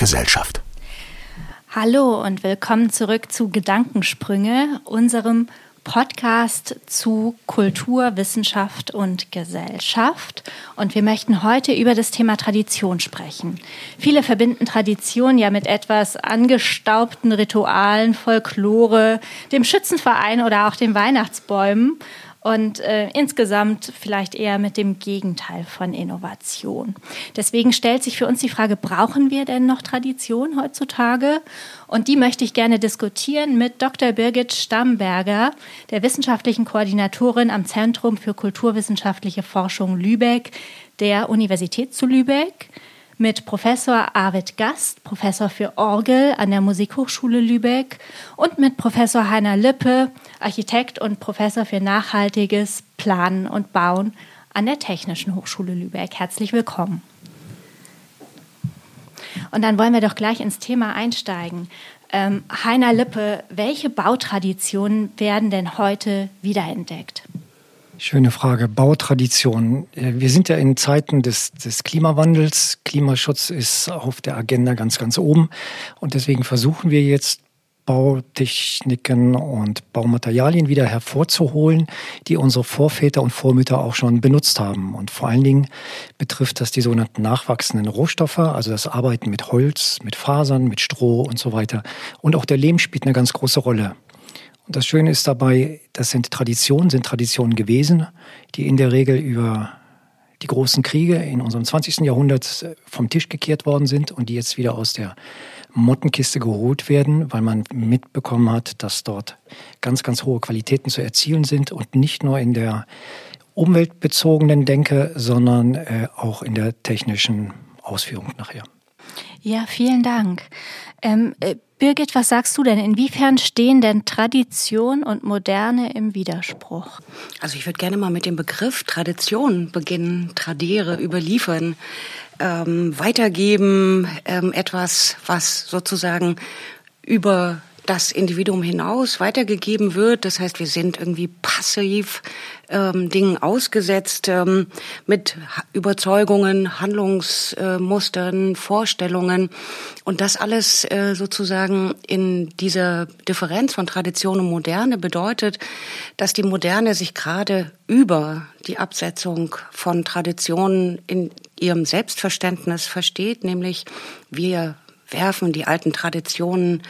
Gesellschaft. Hallo und willkommen zurück zu Gedankensprünge, unserem Podcast zu Kultur, Wissenschaft und Gesellschaft. Und wir möchten heute über das Thema Tradition sprechen. Viele verbinden Tradition ja mit etwas angestaubten Ritualen, Folklore, dem Schützenverein oder auch den Weihnachtsbäumen und äh, insgesamt vielleicht eher mit dem Gegenteil von Innovation. Deswegen stellt sich für uns die Frage, brauchen wir denn noch Tradition heutzutage? Und die möchte ich gerne diskutieren mit Dr. Birgit Stamberger, der wissenschaftlichen Koordinatorin am Zentrum für kulturwissenschaftliche Forschung Lübeck der Universität zu Lübeck mit Professor Arvid Gast, Professor für Orgel an der Musikhochschule Lübeck und mit Professor Heiner Lippe, Architekt und Professor für nachhaltiges Planen und Bauen an der Technischen Hochschule Lübeck. Herzlich willkommen. Und dann wollen wir doch gleich ins Thema einsteigen. Ähm, Heiner Lippe, welche Bautraditionen werden denn heute wiederentdeckt? Schöne Frage. Bautradition. Äh, wir sind ja in Zeiten des, des Klimawandels. Klimaschutz ist auf der Agenda ganz, ganz oben. Und deswegen versuchen wir jetzt Bautechniken und Baumaterialien wieder hervorzuholen, die unsere Vorväter und Vormütter auch schon benutzt haben. Und vor allen Dingen betrifft das die sogenannten nachwachsenden Rohstoffe, also das Arbeiten mit Holz, mit Fasern, mit Stroh und so weiter. Und auch der Lehm spielt eine ganz große Rolle. Das Schöne ist dabei, das sind Traditionen, sind Traditionen gewesen, die in der Regel über die großen Kriege in unserem 20. Jahrhundert vom Tisch gekehrt worden sind und die jetzt wieder aus der Mottenkiste geholt werden, weil man mitbekommen hat, dass dort ganz, ganz hohe Qualitäten zu erzielen sind und nicht nur in der umweltbezogenen Denke, sondern äh, auch in der technischen Ausführung nachher. Ja, vielen Dank. Ähm, äh, Birgit, was sagst du denn? Inwiefern stehen denn Tradition und Moderne im Widerspruch? Also ich würde gerne mal mit dem Begriff Tradition beginnen, tradiere, überliefern, ähm, weitergeben, ähm, etwas, was sozusagen über das Individuum hinaus weitergegeben wird. Das heißt, wir sind irgendwie passiv ähm, Dingen ausgesetzt ähm, mit Überzeugungen, Handlungsmustern, Vorstellungen. Und das alles äh, sozusagen in dieser Differenz von Tradition und Moderne bedeutet, dass die Moderne sich gerade über die Absetzung von Traditionen in ihrem Selbstverständnis versteht, nämlich wir werfen die alten Traditionen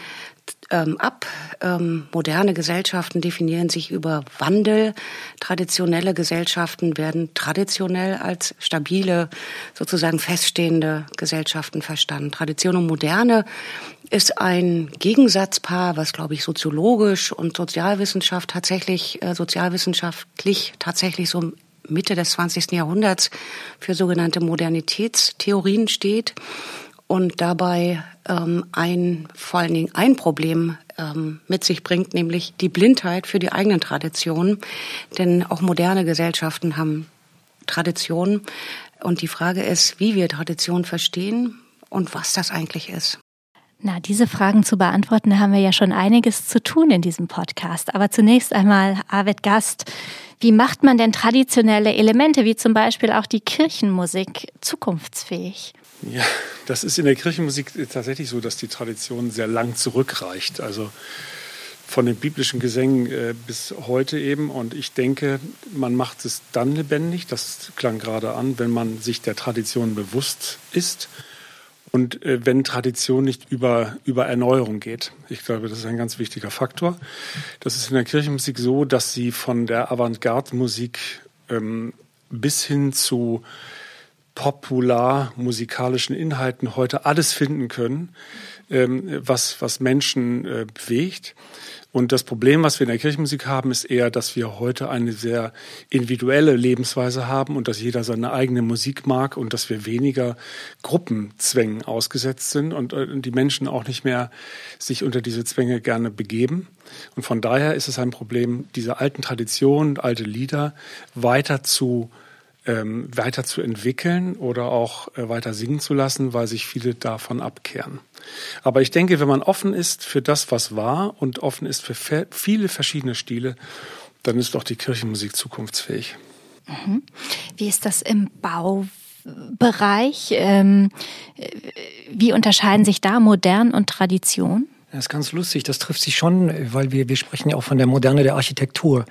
ähm, ab. Ähm, moderne Gesellschaften definieren sich über Wandel. Traditionelle Gesellschaften werden traditionell als stabile, sozusagen feststehende Gesellschaften verstanden. Tradition und Moderne ist ein Gegensatzpaar, was, glaube ich, soziologisch und Sozialwissenschaft tatsächlich, äh, sozialwissenschaftlich tatsächlich so Mitte des 20. Jahrhunderts für sogenannte Modernitätstheorien steht und dabei ähm, ein, vor allen Dingen ein Problem ähm, mit sich bringt, nämlich die Blindheit für die eigenen Traditionen. Denn auch moderne Gesellschaften haben Traditionen. Und die Frage ist, wie wir Tradition verstehen und was das eigentlich ist. Na, diese Fragen zu beantworten, haben wir ja schon einiges zu tun in diesem Podcast. Aber zunächst einmal, Arvid Gast, wie macht man denn traditionelle Elemente, wie zum Beispiel auch die Kirchenmusik, zukunftsfähig? Ja, das ist in der Kirchenmusik tatsächlich so, dass die Tradition sehr lang zurückreicht. Also von den biblischen Gesängen äh, bis heute eben. Und ich denke, man macht es dann lebendig, das klang gerade an, wenn man sich der Tradition bewusst ist und äh, wenn Tradition nicht über, über Erneuerung geht. Ich glaube, das ist ein ganz wichtiger Faktor. Das ist in der Kirchenmusik so, dass sie von der Avantgarde-Musik ähm, bis hin zu popular musikalischen Inhalten heute alles finden können, ähm, was, was Menschen äh, bewegt. Und das Problem, was wir in der Kirchenmusik haben, ist eher, dass wir heute eine sehr individuelle Lebensweise haben und dass jeder seine eigene Musik mag und dass wir weniger Gruppenzwängen ausgesetzt sind und äh, die Menschen auch nicht mehr sich unter diese Zwänge gerne begeben. Und von daher ist es ein Problem, diese alten Traditionen, alte Lieder weiter zu ähm, weiter zu entwickeln oder auch äh, weiter singen zu lassen, weil sich viele davon abkehren. Aber ich denke, wenn man offen ist für das, was war und offen ist für viele verschiedene Stile, dann ist doch die Kirchenmusik zukunftsfähig. Mhm. Wie ist das im Bau? Bereich. Ähm, wie unterscheiden sich da modern und Tradition? Das ist ganz lustig, das trifft sich schon, weil wir, wir sprechen ja auch von der Moderne der Architektur.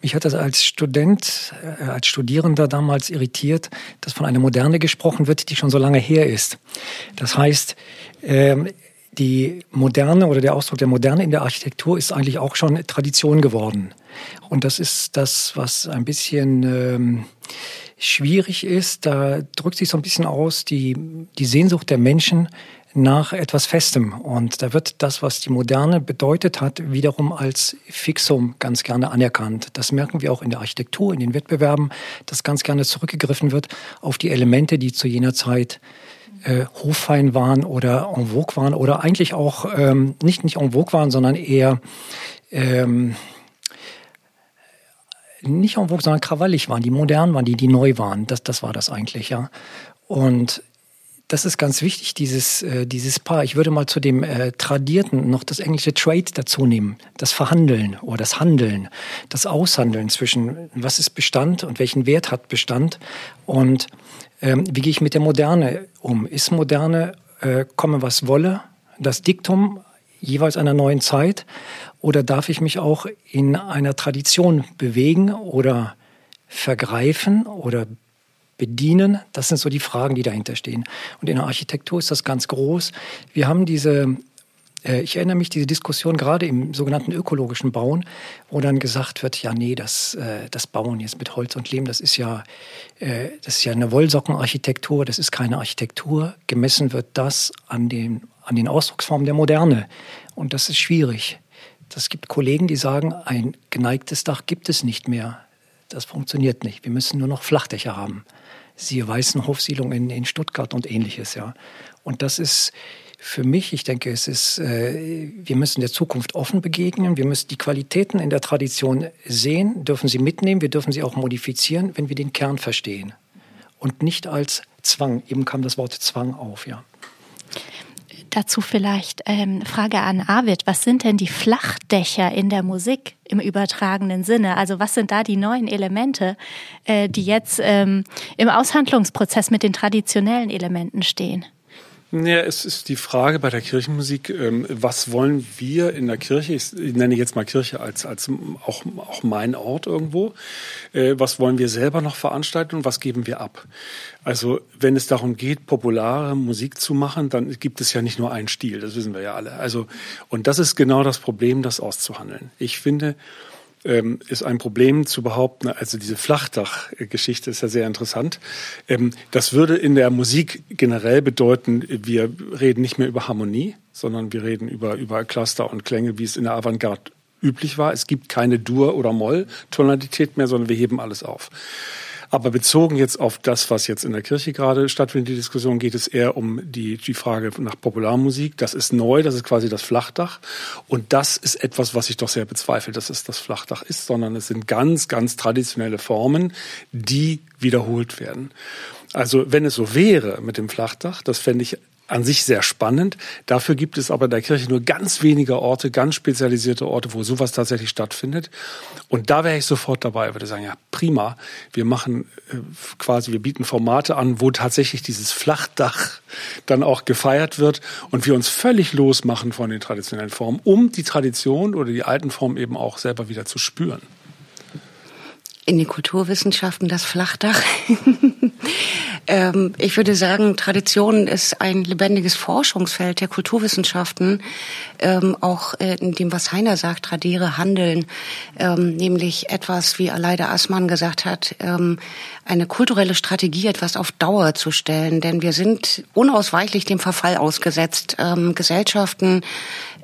Mich hat das als Student, äh, als Studierender damals irritiert, dass von einer Moderne gesprochen wird, die schon so lange her ist. Das heißt, ähm, die Moderne oder der Ausdruck der Moderne in der Architektur ist eigentlich auch schon Tradition geworden. Und das ist das, was ein bisschen ähm, schwierig ist. Da drückt sich so ein bisschen aus die, die Sehnsucht der Menschen nach etwas Festem. Und da wird das, was die Moderne bedeutet hat, wiederum als Fixum ganz gerne anerkannt. Das merken wir auch in der Architektur, in den Wettbewerben, dass ganz gerne zurückgegriffen wird auf die Elemente, die zu jener Zeit äh, hoffein waren oder en vogue waren oder eigentlich auch ähm, nicht, nicht en vogue waren, sondern eher ähm, nicht en vogue, sondern krawallig waren, die modern waren, die, die neu waren. Das, das war das eigentlich, ja. Und das ist ganz wichtig, dieses, äh, dieses Paar. Ich würde mal zu dem äh, Tradierten noch das englische Trade dazu nehmen. Das Verhandeln oder das Handeln, das Aushandeln zwischen was ist Bestand und welchen Wert hat Bestand und ähm, wie gehe ich mit der Moderne um. Ist Moderne, äh, komme was wolle, das Diktum jeweils einer neuen Zeit oder darf ich mich auch in einer Tradition bewegen oder vergreifen oder bedienen? Das sind so die Fragen, die dahinter stehen. Und in der Architektur ist das ganz groß. Wir haben diese äh, ich erinnere mich diese Diskussion gerade im sogenannten ökologischen Bauen, wo dann gesagt wird, ja nee, das, äh, das Bauen jetzt mit Holz und Lehm, das ist ja, äh, das ist ja eine Wollsockenarchitektur, das ist keine Architektur. Gemessen wird das an den, an den Ausdrucksformen der Moderne. Und das ist schwierig. Es gibt Kollegen, die sagen, ein geneigtes Dach gibt es nicht mehr. Das funktioniert nicht. Wir müssen nur noch Flachdächer haben siehe Weißenhofsiedlung in, in Stuttgart und ähnliches, ja. Und das ist für mich, ich denke, es ist, äh, wir müssen der Zukunft offen begegnen. Wir müssen die Qualitäten in der Tradition sehen, dürfen sie mitnehmen, wir dürfen sie auch modifizieren, wenn wir den Kern verstehen. Und nicht als Zwang. Eben kam das Wort Zwang auf, ja. Dazu vielleicht ähm, Frage an Arvid. Was sind denn die Flachdächer in der Musik im übertragenen Sinne? Also was sind da die neuen Elemente, äh, die jetzt ähm, im Aushandlungsprozess mit den traditionellen Elementen stehen? Ja, es ist die Frage bei der Kirchenmusik, ähm, was wollen wir in der Kirche, ich nenne jetzt mal Kirche als, als auch, auch mein Ort irgendwo, äh, was wollen wir selber noch veranstalten und was geben wir ab? Also wenn es darum geht, populare Musik zu machen, dann gibt es ja nicht nur einen Stil, das wissen wir ja alle. Also, und das ist genau das Problem, das auszuhandeln. Ich finde, ähm, ist ein Problem zu behaupten, also diese Flachdach-Geschichte ist ja sehr interessant. Ähm, das würde in der Musik generell bedeuten, wir reden nicht mehr über Harmonie, sondern wir reden über, über Cluster und Klänge, wie es in der Avantgarde üblich war. Es gibt keine Dur- oder Moll-Tonalität mehr, sondern wir heben alles auf. Aber bezogen jetzt auf das, was jetzt in der Kirche gerade stattfindet, die Diskussion, geht es eher um die, die Frage nach Popularmusik. Das ist neu, das ist quasi das Flachdach. Und das ist etwas, was ich doch sehr bezweifle, dass es das Flachdach ist, sondern es sind ganz, ganz traditionelle Formen, die wiederholt werden. Also wenn es so wäre mit dem Flachdach, das fände ich an sich sehr spannend. Dafür gibt es aber in der Kirche nur ganz wenige Orte, ganz spezialisierte Orte, wo sowas tatsächlich stattfindet. Und da wäre ich sofort dabei, würde sagen, ja, prima. Wir machen äh, quasi, wir bieten Formate an, wo tatsächlich dieses Flachdach dann auch gefeiert wird und wir uns völlig losmachen von den traditionellen Formen, um die Tradition oder die alten Formen eben auch selber wieder zu spüren. In den Kulturwissenschaften das Flachdach. Ähm, ich würde sagen, Tradition ist ein lebendiges Forschungsfeld der Kulturwissenschaften, ähm, auch äh, in dem, was Heiner sagt, tradiere Handeln, ähm, nämlich etwas, wie Aleida Assmann gesagt hat, ähm, eine kulturelle Strategie, etwas auf Dauer zu stellen, denn wir sind unausweichlich dem Verfall ausgesetzt. Ähm, Gesellschaften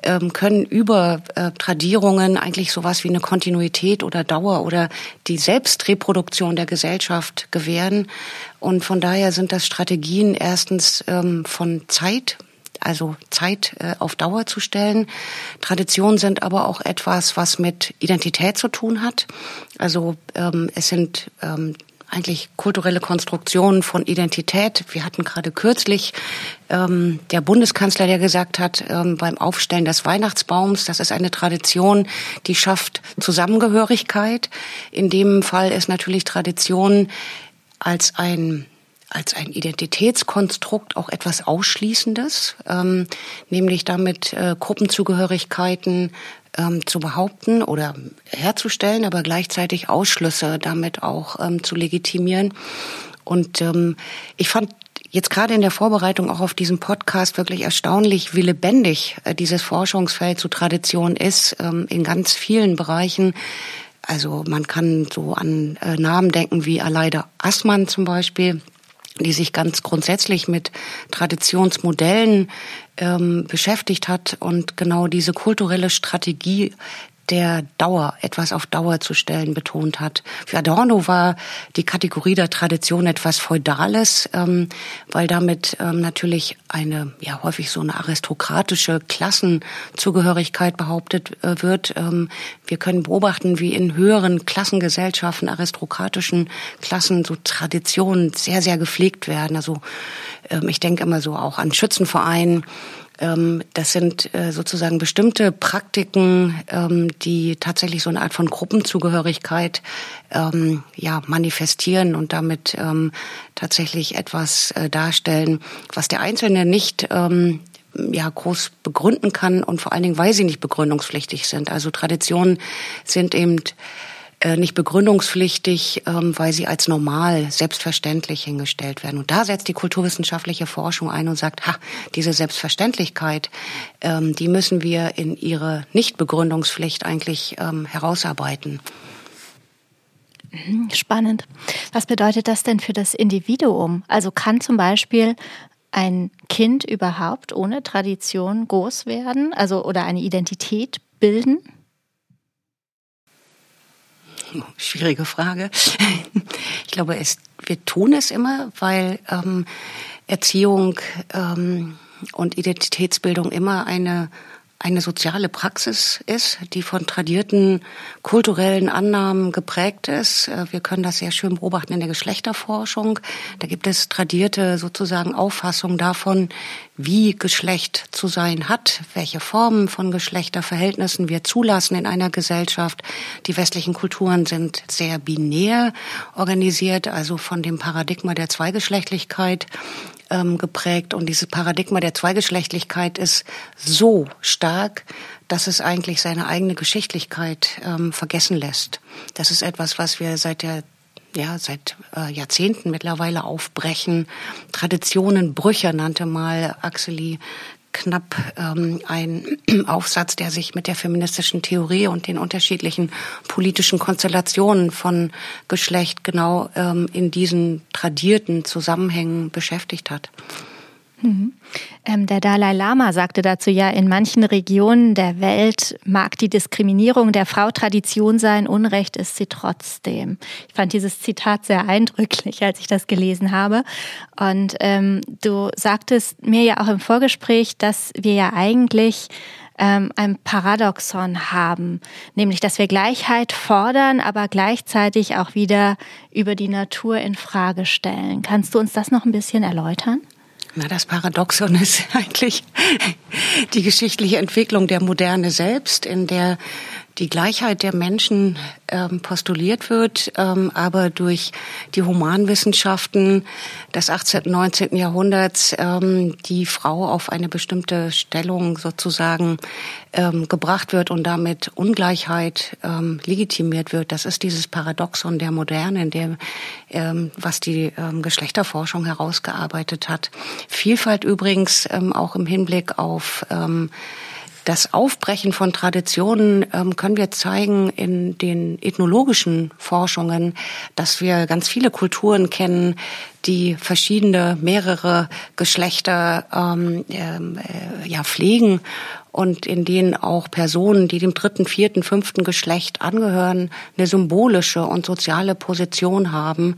ähm, können über äh, Tradierungen eigentlich sowas wie eine Kontinuität oder Dauer oder die Selbstreproduktion der Gesellschaft gewähren. Und von daher sind das Strategien erstens ähm, von Zeit, also Zeit äh, auf Dauer zu stellen. Traditionen sind aber auch etwas, was mit Identität zu tun hat. Also ähm, es sind ähm, eigentlich kulturelle Konstruktionen von Identität. Wir hatten gerade kürzlich ähm, der Bundeskanzler, der gesagt hat, ähm, beim Aufstellen des Weihnachtsbaums, das ist eine Tradition, die schafft Zusammengehörigkeit. In dem Fall ist natürlich Tradition als ein als ein Identitätskonstrukt auch etwas Ausschließendes, ähm, nämlich damit äh, Gruppenzugehörigkeiten ähm, zu behaupten oder herzustellen, aber gleichzeitig Ausschlüsse damit auch ähm, zu legitimieren. Und ähm, ich fand jetzt gerade in der Vorbereitung auch auf diesen Podcast wirklich erstaunlich, wie lebendig äh, dieses Forschungsfeld zu Tradition ist ähm, in ganz vielen Bereichen. Also man kann so an äh, Namen denken wie Aleida Assmann zum Beispiel, die sich ganz grundsätzlich mit Traditionsmodellen ähm, beschäftigt hat und genau diese kulturelle Strategie der Dauer, etwas auf Dauer zu stellen, betont hat. Für Adorno war die Kategorie der Tradition etwas Feudales, ähm, weil damit ähm, natürlich eine, ja häufig so eine aristokratische Klassenzugehörigkeit behauptet äh, wird. Ähm, wir können beobachten, wie in höheren Klassengesellschaften, aristokratischen Klassen so Traditionen sehr, sehr gepflegt werden. Also ähm, ich denke immer so auch an Schützenvereinen, das sind äh, sozusagen bestimmte Praktiken, ähm, die tatsächlich so eine Art von Gruppenzugehörigkeit ähm, ja, manifestieren und damit tatsächlich etwas äh, darstellen, was der Einzelne nicht ja, groß begründen kann und vor allen Dingen, weil sie nicht begründungspflichtig sind. Also Traditionen sind eben nicht begründungspflichtig, ähm, weil sie als normal, selbstverständlich hingestellt werden. Und da setzt die kulturwissenschaftliche Forschung ein und sagt, ha, diese Selbstverständlichkeit, ähm, die müssen wir in ihre Nichtbegründungspflicht eigentlich ähm, herausarbeiten. Mhm, spannend. Was bedeutet das denn für das Individuum? Also kann zum Beispiel ein Kind überhaupt ohne Tradition groß werden, also oder eine Identität bilden? Schwierige Frage. Ich glaube, es, wir tun es immer, weil ähm, Erziehung ähm, und Identitätsbildung immer eine eine soziale Praxis ist, die von tradierten kulturellen Annahmen geprägt ist. Äh, wir können das sehr schön beobachten in der Geschlechterforschung. Da gibt es tradierte sozusagen Auffassungen davon, wie Geschlecht zu sein hat, welche Formen von Geschlechterverhältnissen wir zulassen in einer Gesellschaft. Die westlichen Kulturen sind sehr binär organisiert, also von dem Paradigma der Zweigeschlechtlichkeit ähm, geprägt. Und dieses Paradigma der Zweigeschlechtlichkeit ist so stark, dass es eigentlich seine eigene Geschichtlichkeit ähm, vergessen lässt. Das ist etwas, was wir seit der ja, seit äh, Jahrzehnten mittlerweile aufbrechen. Traditionenbrüche nannte mal Axeli knapp ähm, ein Aufsatz, der sich mit der feministischen Theorie und den unterschiedlichen politischen Konstellationen von Geschlecht genau ähm, in diesen tradierten Zusammenhängen beschäftigt hat. Mhm. Ähm, der Dalai Lama sagte dazu ja, in manchen Regionen der Welt mag die Diskriminierung der Frau Tradition sein, Unrecht ist sie trotzdem. Ich fand dieses Zitat sehr eindrücklich, als ich das gelesen habe. Und ähm, du sagtest mir ja auch im Vorgespräch, dass wir ja eigentlich ähm, ein Paradoxon haben, nämlich dass wir Gleichheit fordern, aber gleichzeitig auch wieder über die Natur in Frage stellen. Kannst du uns das noch ein bisschen erläutern? Na, das Paradoxon ist eigentlich die geschichtliche Entwicklung der Moderne selbst, in der die Gleichheit der Menschen ähm, postuliert wird, ähm, aber durch die Humanwissenschaften des 18. und 19. Jahrhunderts ähm, die Frau auf eine bestimmte Stellung sozusagen ähm, gebracht wird und damit Ungleichheit ähm, legitimiert wird. Das ist dieses Paradoxon der Moderne, in der, ähm, was die ähm, Geschlechterforschung herausgearbeitet hat. Vielfalt übrigens ähm, auch im Hinblick auf ähm, das Aufbrechen von Traditionen ähm, können wir zeigen in den ethnologischen Forschungen, dass wir ganz viele Kulturen kennen, die verschiedene, mehrere Geschlechter ähm, ähm äh, ja, pflegen und in denen auch Personen, die dem dritten, vierten, fünften Geschlecht angehören, eine symbolische und soziale Position haben.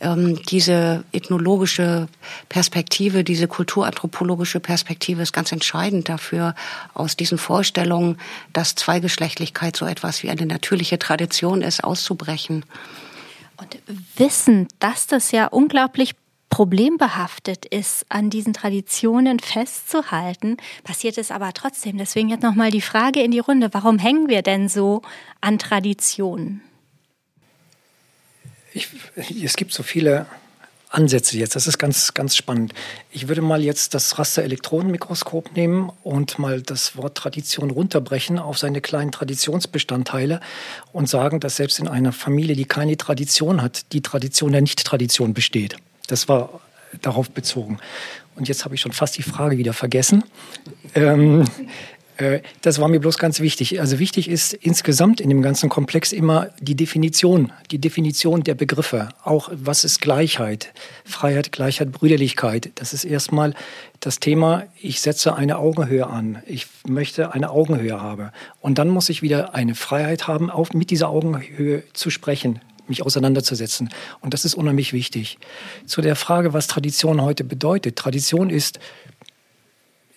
Ähm, diese ethnologische Perspektive, diese kulturanthropologische Perspektive ist ganz entscheidend dafür, aus diesen Vorstellungen, dass Zweigeschlechtlichkeit so etwas wie eine natürliche Tradition ist, auszubrechen. Und wissen, dass das ja unglaublich problembehaftet ist, an diesen Traditionen festzuhalten, passiert es aber trotzdem. Deswegen jetzt nochmal die Frage in die Runde, warum hängen wir denn so an Traditionen? Ich, es gibt so viele Ansätze jetzt. Das ist ganz, ganz spannend. Ich würde mal jetzt das Raster-Elektronenmikroskop nehmen und mal das Wort Tradition runterbrechen auf seine kleinen Traditionsbestandteile und sagen, dass selbst in einer Familie, die keine Tradition hat, die Tradition der Nicht-Tradition besteht. Das war darauf bezogen. Und jetzt habe ich schon fast die Frage wieder vergessen. Ähm, äh, das war mir bloß ganz wichtig. Also wichtig ist insgesamt in dem ganzen Komplex immer die Definition, die Definition der Begriffe. Auch was ist Gleichheit? Freiheit, Gleichheit, Brüderlichkeit. Das ist erstmal das Thema, ich setze eine Augenhöhe an. Ich möchte eine Augenhöhe haben. Und dann muss ich wieder eine Freiheit haben, auch mit dieser Augenhöhe zu sprechen, mich auseinanderzusetzen. Und das ist unheimlich wichtig. Zu der Frage, was Tradition heute bedeutet. Tradition ist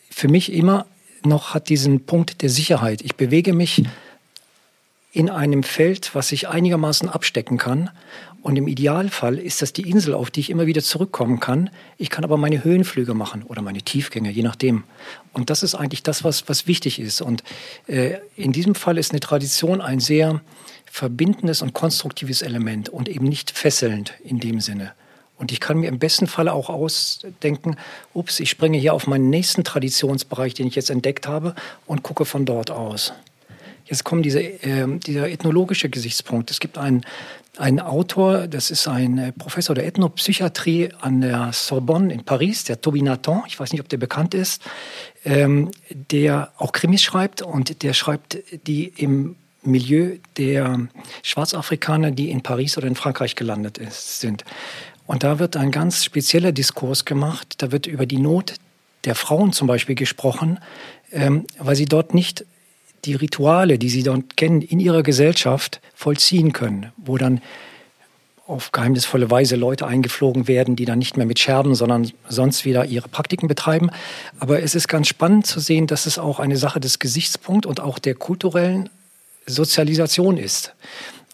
für mich immer noch hat diesen Punkt der Sicherheit. Ich bewege mich in einem Feld, was ich einigermaßen abstecken kann. Und im Idealfall ist das die Insel, auf die ich immer wieder zurückkommen kann. Ich kann aber meine Höhenflüge machen oder meine Tiefgänge, je nachdem. Und das ist eigentlich das, was, was wichtig ist. Und äh, in diesem Fall ist eine Tradition ein sehr verbindendes und konstruktives Element und eben nicht fesselnd in dem Sinne. Und ich kann mir im besten Falle auch ausdenken, ups, ich springe hier auf meinen nächsten Traditionsbereich, den ich jetzt entdeckt habe, und gucke von dort aus. Jetzt kommt diese, äh, dieser ethnologische Gesichtspunkt. Es gibt einen, einen Autor, das ist ein äh, Professor der Ethnopsychiatrie an der Sorbonne in Paris, der Toby Nathan, ich weiß nicht, ob der bekannt ist, ähm, der auch Krimis schreibt und der schreibt die im Milieu der Schwarzafrikaner, die in Paris oder in Frankreich gelandet ist, sind. Und da wird ein ganz spezieller Diskurs gemacht. Da wird über die Not der Frauen zum Beispiel gesprochen, ähm, weil sie dort nicht die Rituale, die sie dort kennen, in ihrer Gesellschaft vollziehen können, wo dann auf geheimnisvolle Weise Leute eingeflogen werden, die dann nicht mehr mit Scherben, sondern sonst wieder ihre Praktiken betreiben. Aber es ist ganz spannend zu sehen, dass es auch eine Sache des Gesichtspunkts und auch der kulturellen Sozialisation ist.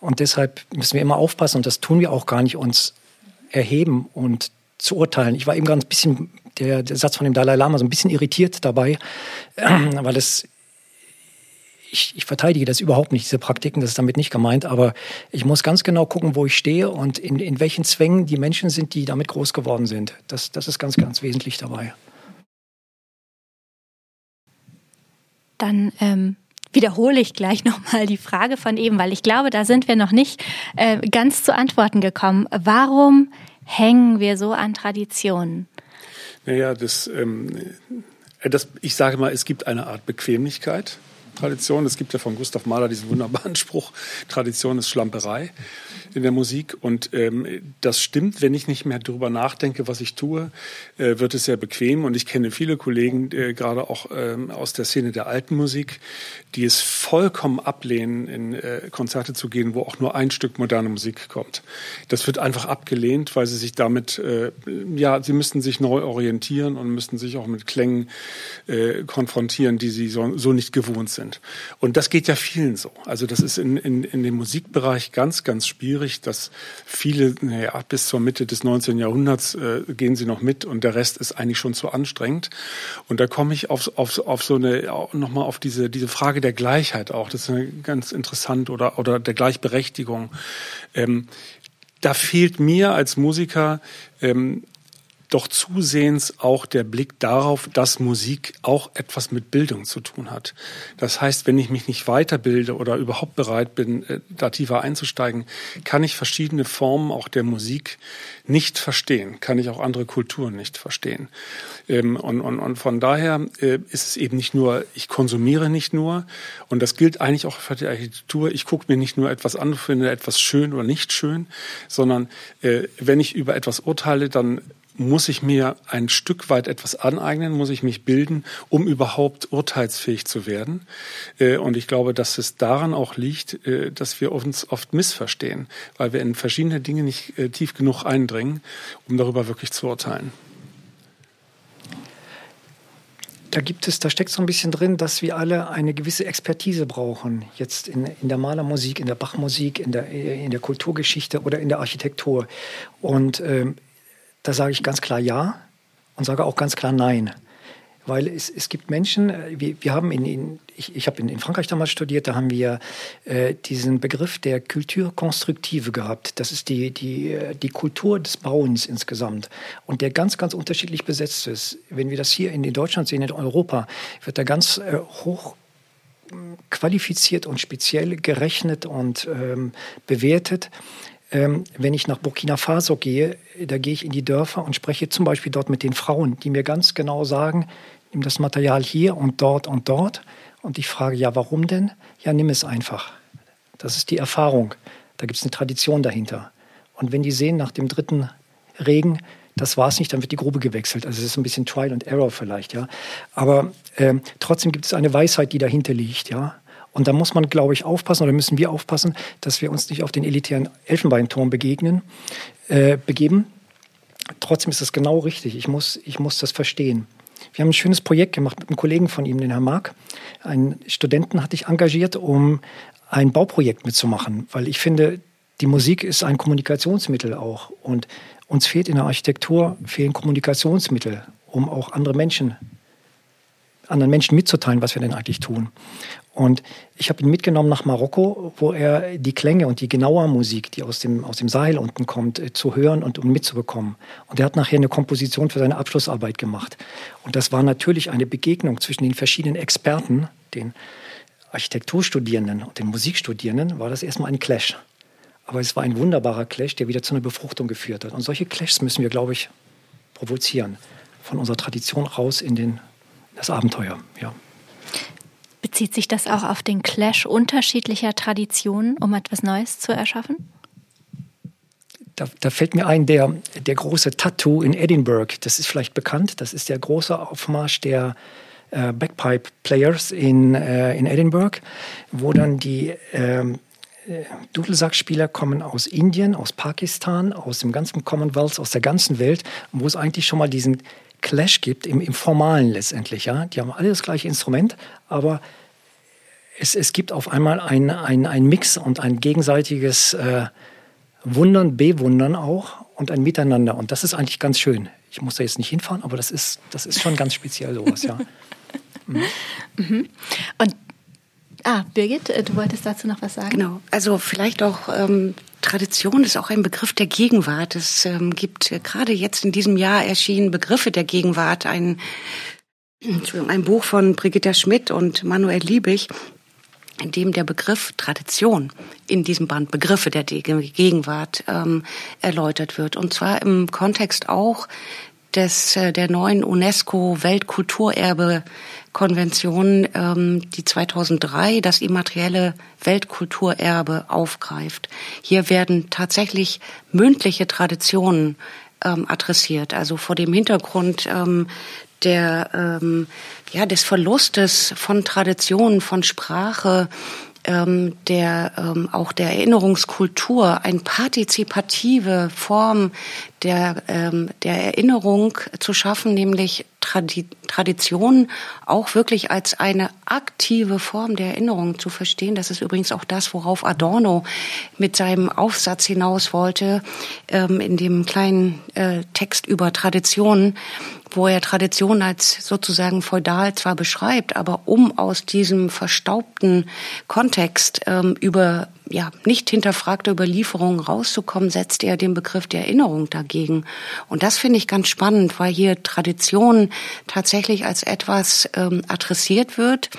Und deshalb müssen wir immer aufpassen, und das tun wir auch gar nicht, uns erheben und zu urteilen. Ich war eben ganz bisschen, der, der Satz von dem Dalai Lama, so ein bisschen irritiert dabei, weil es ich, ich, verteidige das überhaupt nicht, diese Praktiken, das ist damit nicht gemeint, aber ich muss ganz genau gucken, wo ich stehe und in, in welchen Zwängen die Menschen sind, die damit groß geworden sind. Das, das ist ganz, ganz wesentlich dabei. Dann ähm, wiederhole ich gleich nochmal die Frage von eben, weil ich glaube, da sind wir noch nicht äh, ganz zu Antworten gekommen. Warum hängen wir so an Traditionen? Naja, das, ähm, äh, das, ich sage mal, es gibt eine Art Bequemlichkeit. Tradition. Es gibt ja von Gustav Mahler diesen wunderbaren Spruch, Tradition ist Schlamperei in der Musik. Und ähm, das stimmt, wenn ich nicht mehr darüber nachdenke, was ich tue, äh, wird es sehr bequem. Und ich kenne viele Kollegen, äh, gerade auch ähm, aus der Szene der alten Musik, die es vollkommen ablehnen, in äh, Konzerte zu gehen, wo auch nur ein Stück moderne Musik kommt. Das wird einfach abgelehnt, weil sie sich damit, äh, ja, sie müssten sich neu orientieren und müssten sich auch mit Klängen äh, konfrontieren, die sie so, so nicht gewohnt sind. Und das geht ja vielen so. Also das ist in, in, in dem Musikbereich ganz, ganz schwierig schwierig, dass viele, naja, bis zur Mitte des 19. Jahrhunderts äh, gehen sie noch mit und der Rest ist eigentlich schon zu anstrengend. Und da komme ich auf, auf, auf so eine, nochmal auf diese, diese Frage der Gleichheit auch. Das ist ganz interessant oder, oder der Gleichberechtigung. Ähm, da fehlt mir als Musiker ähm, doch zusehends auch der Blick darauf, dass Musik auch etwas mit Bildung zu tun hat. Das heißt, wenn ich mich nicht weiterbilde oder überhaupt bereit bin, äh, da tiefer einzusteigen, kann ich verschiedene Formen auch der Musik nicht verstehen, kann ich auch andere Kulturen nicht verstehen. Ähm, und, und, und von daher äh, ist es eben nicht nur, ich konsumiere nicht nur, und das gilt eigentlich auch für die Architektur, ich gucke mir nicht nur etwas an, finde etwas schön oder nicht schön, sondern äh, wenn ich über etwas urteile, dann muss ich mir ein Stück weit etwas aneignen, muss ich mich bilden, um überhaupt urteilsfähig zu werden. Äh, und ich glaube, dass es daran auch liegt, äh, dass wir uns oft missverstehen, weil wir in verschiedene Dinge nicht äh, tief genug eindringen, um darüber wirklich zu urteilen. Da gibt es, da steckt so ein bisschen drin, dass wir alle eine gewisse Expertise brauchen. Jetzt in, in der Malermusik, in der Bachmusik, in der, in der Kulturgeschichte oder in der Architektur. Und ähm, da sage ich ganz klar Ja und sage auch ganz klar Nein. Weil es, es gibt Menschen, äh, wir, wir haben in, in ich, ich habe in, in Frankreich damals studiert, da haben wir äh, diesen Begriff der Culture Constructive gehabt. Das ist die, die, äh, die Kultur des Bauens insgesamt. Und der ganz, ganz unterschiedlich besetzt ist. Wenn wir das hier in, in Deutschland sehen, in Europa, wird da ganz äh, hoch qualifiziert und speziell gerechnet und ähm, bewertet. Ähm, wenn ich nach Burkina Faso gehe, da gehe ich in die Dörfer und spreche zum Beispiel dort mit den Frauen, die mir ganz genau sagen, nimm das Material hier und dort und dort. Und ich frage, ja, warum denn? Ja, nimm es einfach. Das ist die Erfahrung. Da gibt es eine Tradition dahinter. Und wenn die sehen, nach dem dritten Regen, das war es nicht, dann wird die Grube gewechselt. Also es ist ein bisschen Trial and Error vielleicht, ja. Aber ähm, trotzdem gibt es eine Weisheit, die dahinter liegt, ja. Und da muss man, glaube ich, aufpassen oder müssen wir aufpassen, dass wir uns nicht auf den elitären Elfenbeinturm begegnen, äh, begeben. Trotzdem ist das genau richtig. Ich muss, ich muss das verstehen. Wir haben ein schönes Projekt gemacht mit einem Kollegen von ihm, den Herrn Mark. Einen Studenten hatte ich engagiert, um ein Bauprojekt mitzumachen, weil ich finde, die Musik ist ein Kommunikationsmittel auch. Und uns fehlt in der Architektur fehlen Kommunikationsmittel, um auch andere Menschen, anderen Menschen mitzuteilen, was wir denn eigentlich tun. Und ich habe ihn mitgenommen nach Marokko, wo er die Klänge und die genaue Musik, die aus dem, aus dem Sahel unten kommt, äh, zu hören und um mitzubekommen. Und er hat nachher eine Komposition für seine Abschlussarbeit gemacht. Und das war natürlich eine Begegnung zwischen den verschiedenen Experten, den Architekturstudierenden und den Musikstudierenden, war das erstmal ein Clash. Aber es war ein wunderbarer Clash, der wieder zu einer Befruchtung geführt hat. Und solche Clashs müssen wir, glaube ich, provozieren. Von unserer Tradition raus in den, das Abenteuer. Ja. Bezieht sich das auch auf den Clash unterschiedlicher Traditionen, um etwas Neues zu erschaffen? Da, da, fällt mir ein, der, der große Tattoo in Edinburgh, das ist vielleicht bekannt, das ist der große Aufmarsch der äh, Backpipe-Players in, äh, in Edinburgh, wo dann die ähm, Dudelsackspieler kommen aus Indien, aus Pakistan, aus dem ganzen Commonwealth, aus der ganzen Welt, wo es eigentlich schon mal diesen Clash gibt, im, im Formalen letztendlich. Ja? Die haben alle das gleiche Instrument, aber es, es gibt auf einmal ein, ein, ein Mix und ein gegenseitiges äh, Wundern, Bewundern auch und ein Miteinander. Und das ist eigentlich ganz schön. Ich muss da jetzt nicht hinfahren, aber das ist, das ist schon ganz speziell sowas, ja. Mhm. Mhm. Und Ah, Birgit, äh, du wolltest dazu noch was sagen? Genau, also vielleicht auch ähm, Tradition ist auch ein Begriff der Gegenwart. Es ähm, gibt äh, gerade jetzt in diesem Jahr erschienen Begriffe der Gegenwart, ein, ein Buch von Brigitta Schmidt und Manuel Liebig, in dem der Begriff Tradition in diesem Band Begriffe der Gegenwart ähm, erläutert wird. Und zwar im Kontext auch des, äh, der neuen UNESCO-Weltkulturerbe Konvention, ähm, die 2003 das immaterielle Weltkulturerbe aufgreift. Hier werden tatsächlich mündliche Traditionen ähm, adressiert, also vor dem Hintergrund ähm, der, ähm, ja, des Verlustes von Traditionen, von Sprache, ähm, der ähm, auch der Erinnerungskultur, eine partizipative Form der, ähm, der Erinnerung zu schaffen, nämlich Tradi Tradition auch wirklich als eine aktive Form der Erinnerung zu verstehen. Das ist übrigens auch das, worauf Adorno mit seinem Aufsatz hinaus wollte, ähm, in dem kleinen äh, Text über Traditionen, wo er Tradition als sozusagen feudal zwar beschreibt, aber um aus diesem verstaubten Kontext ähm, über ja, nicht hinterfragte Überlieferungen rauszukommen, setzt er den Begriff der Erinnerung dagegen. Und das finde ich ganz spannend, weil hier Tradition tatsächlich als etwas ähm, adressiert wird,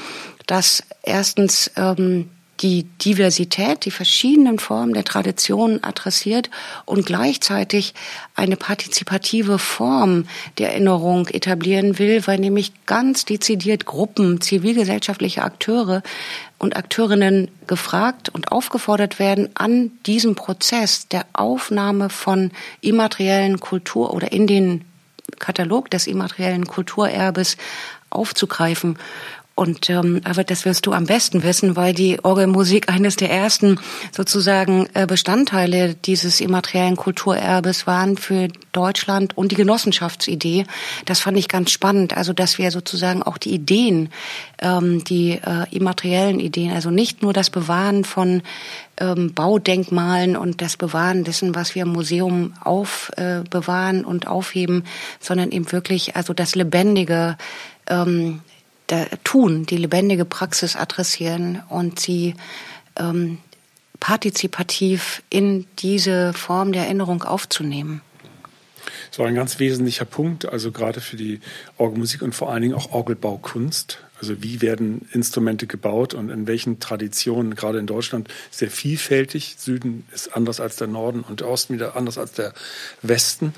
das erstens ähm, die Diversität, die verschiedenen Formen der Traditionen adressiert und gleichzeitig eine partizipative Form der Erinnerung etablieren will, weil nämlich ganz dezidiert Gruppen, zivilgesellschaftliche Akteure und Akteurinnen gefragt und aufgefordert werden, an diesem Prozess der Aufnahme von immateriellen Kultur oder in den Katalog des immateriellen Kulturerbes aufzugreifen. Und ähm, aber das wirst du am besten wissen, weil die Orgelmusik eines der ersten sozusagen äh, Bestandteile dieses immateriellen Kulturerbes waren für Deutschland und die Genossenschaftsidee. Das fand ich ganz spannend. Also dass wir sozusagen auch die Ideen, ähm, die äh, immateriellen Ideen, also nicht nur das Bewahren von ähm, Baudenkmalen und das Bewahren dessen, was wir im Museum aufbewahren äh, und aufheben, sondern eben wirklich also das lebendige ähm, tun, die lebendige Praxis adressieren und sie ähm, partizipativ in diese Form der Erinnerung aufzunehmen. Das war ein ganz wesentlicher Punkt, also gerade für die Orgelmusik und vor allen Dingen auch Orgelbaukunst. Also wie werden Instrumente gebaut und in welchen Traditionen, gerade in Deutschland, sehr vielfältig. Süden ist anders als der Norden und Osten wieder anders als der Westen.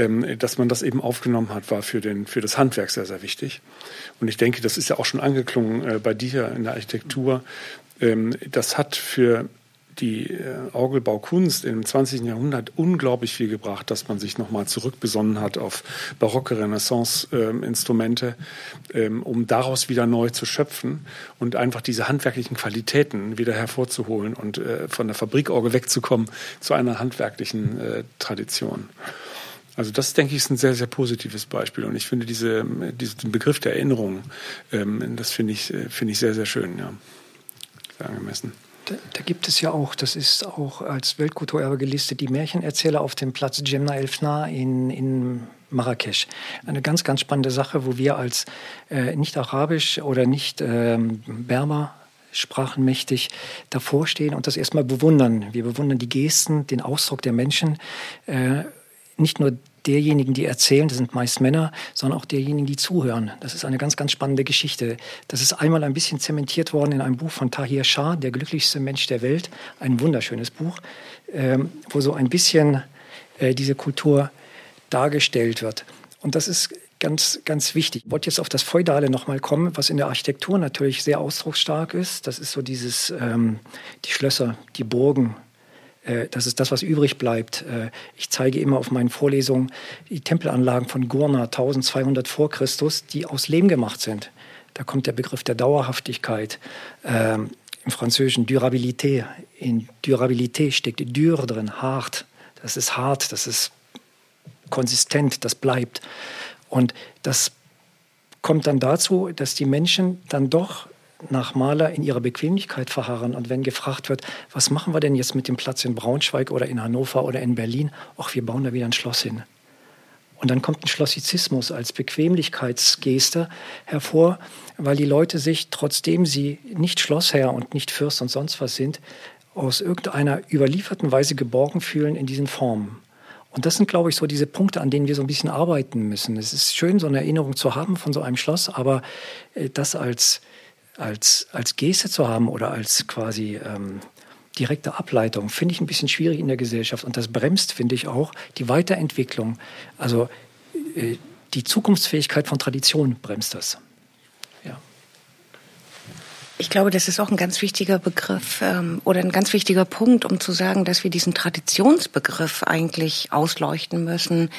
Ähm, dass man das eben aufgenommen hat, war für, den, für das Handwerk sehr, sehr wichtig. Und ich denke, das ist ja auch schon angeklungen äh, bei dir in der Architektur. Ähm, das hat für die äh, Orgelbaukunst im 20. Jahrhundert unglaublich viel gebracht, dass man sich nochmal zurückbesonnen hat auf barocke Renaissance-Instrumente, ähm, um daraus wieder neu zu schöpfen und einfach diese handwerklichen Qualitäten wieder hervorzuholen und äh, von der Fabrikorgel wegzukommen zu einer handwerklichen äh, Tradition. Also das, denke ich, ist ein sehr, sehr positives Beispiel. Und ich finde diese, diesen Begriff der Erinnerung, ähm, das finde ich, äh, finde ich sehr, sehr schön, ja. Sehr angemessen. Da, da, gibt es ja auch, das ist auch als Weltkulturerbe gelistet, die Märchenerzähler auf dem Platz Jemna El Fna in, in Marrakesch. Eine ganz, ganz spannende Sache, wo wir als äh, nicht arabisch oder nicht ähm, Berber sprachenmächtig davor stehen und das erstmal bewundern. Wir bewundern die Gesten, den Ausdruck der Menschen, äh, nicht nur derjenigen, die erzählen, das sind meist Männer, sondern auch derjenigen, die zuhören. Das ist eine ganz, ganz spannende Geschichte. Das ist einmal ein bisschen zementiert worden in einem Buch von Tahir Shah, Der glücklichste Mensch der Welt. Ein wunderschönes Buch, ähm, wo so ein bisschen äh, diese Kultur dargestellt wird. Und das ist ganz, ganz wichtig. Ich wollte jetzt auf das Feudale nochmal kommen, was in der Architektur natürlich sehr ausdrucksstark ist. Das ist so dieses, ähm, die Schlösser, die Burgen, das ist das, was übrig bleibt. Äh, ich zeige immer auf meinen Vorlesungen die Tempelanlagen von Gurna 1200 vor Christus, die aus Lehm gemacht sind. Da kommt der Begriff der Dauerhaftigkeit. Ähm, Im Französischen Durabilité. In Durabilité steckt Dur drin, hart. Das ist hart, das ist konsistent, das bleibt. Und das kommt dann dazu, dass die Menschen dann doch nach Maler in ihrer Bequemlichkeit verharren. Und wenn gefragt wird, was machen wir denn jetzt mit dem Platz in Braunschweig oder in Hannover oder in Berlin? Ach, wir bauen da wieder ein Schloss hin. Und dann kommt ein Schlossizismus als Bequemlichkeitsgeste hervor, weil die Leute sich, trotzdem sie nicht Schlossherr und nicht Fürst und sonst was sind, aus irgendeiner überlieferten Weise geborgen fühlen in diesen Formen. Und das sind, glaube ich, so diese Punkte, an denen wir so ein bisschen arbeiten müssen. Es ist schön, so eine Erinnerung zu haben von so einem Schloss, aber äh, das als als, als Geste zu haben oder als quasi ähm, direkte Ableitung, finde ich ein bisschen schwierig in der Gesellschaft. Und das bremst, finde ich, auch die Weiterentwicklung. Also äh, die Zukunftsfähigkeit von Tradition bremst das. Ich glaube, das ist auch ein ganz wichtiger Begriff ähm, oder ein ganz wichtiger Punkt, um zu sagen, dass wir diesen Traditionsbegriff eigentlich ausleuchten müssen.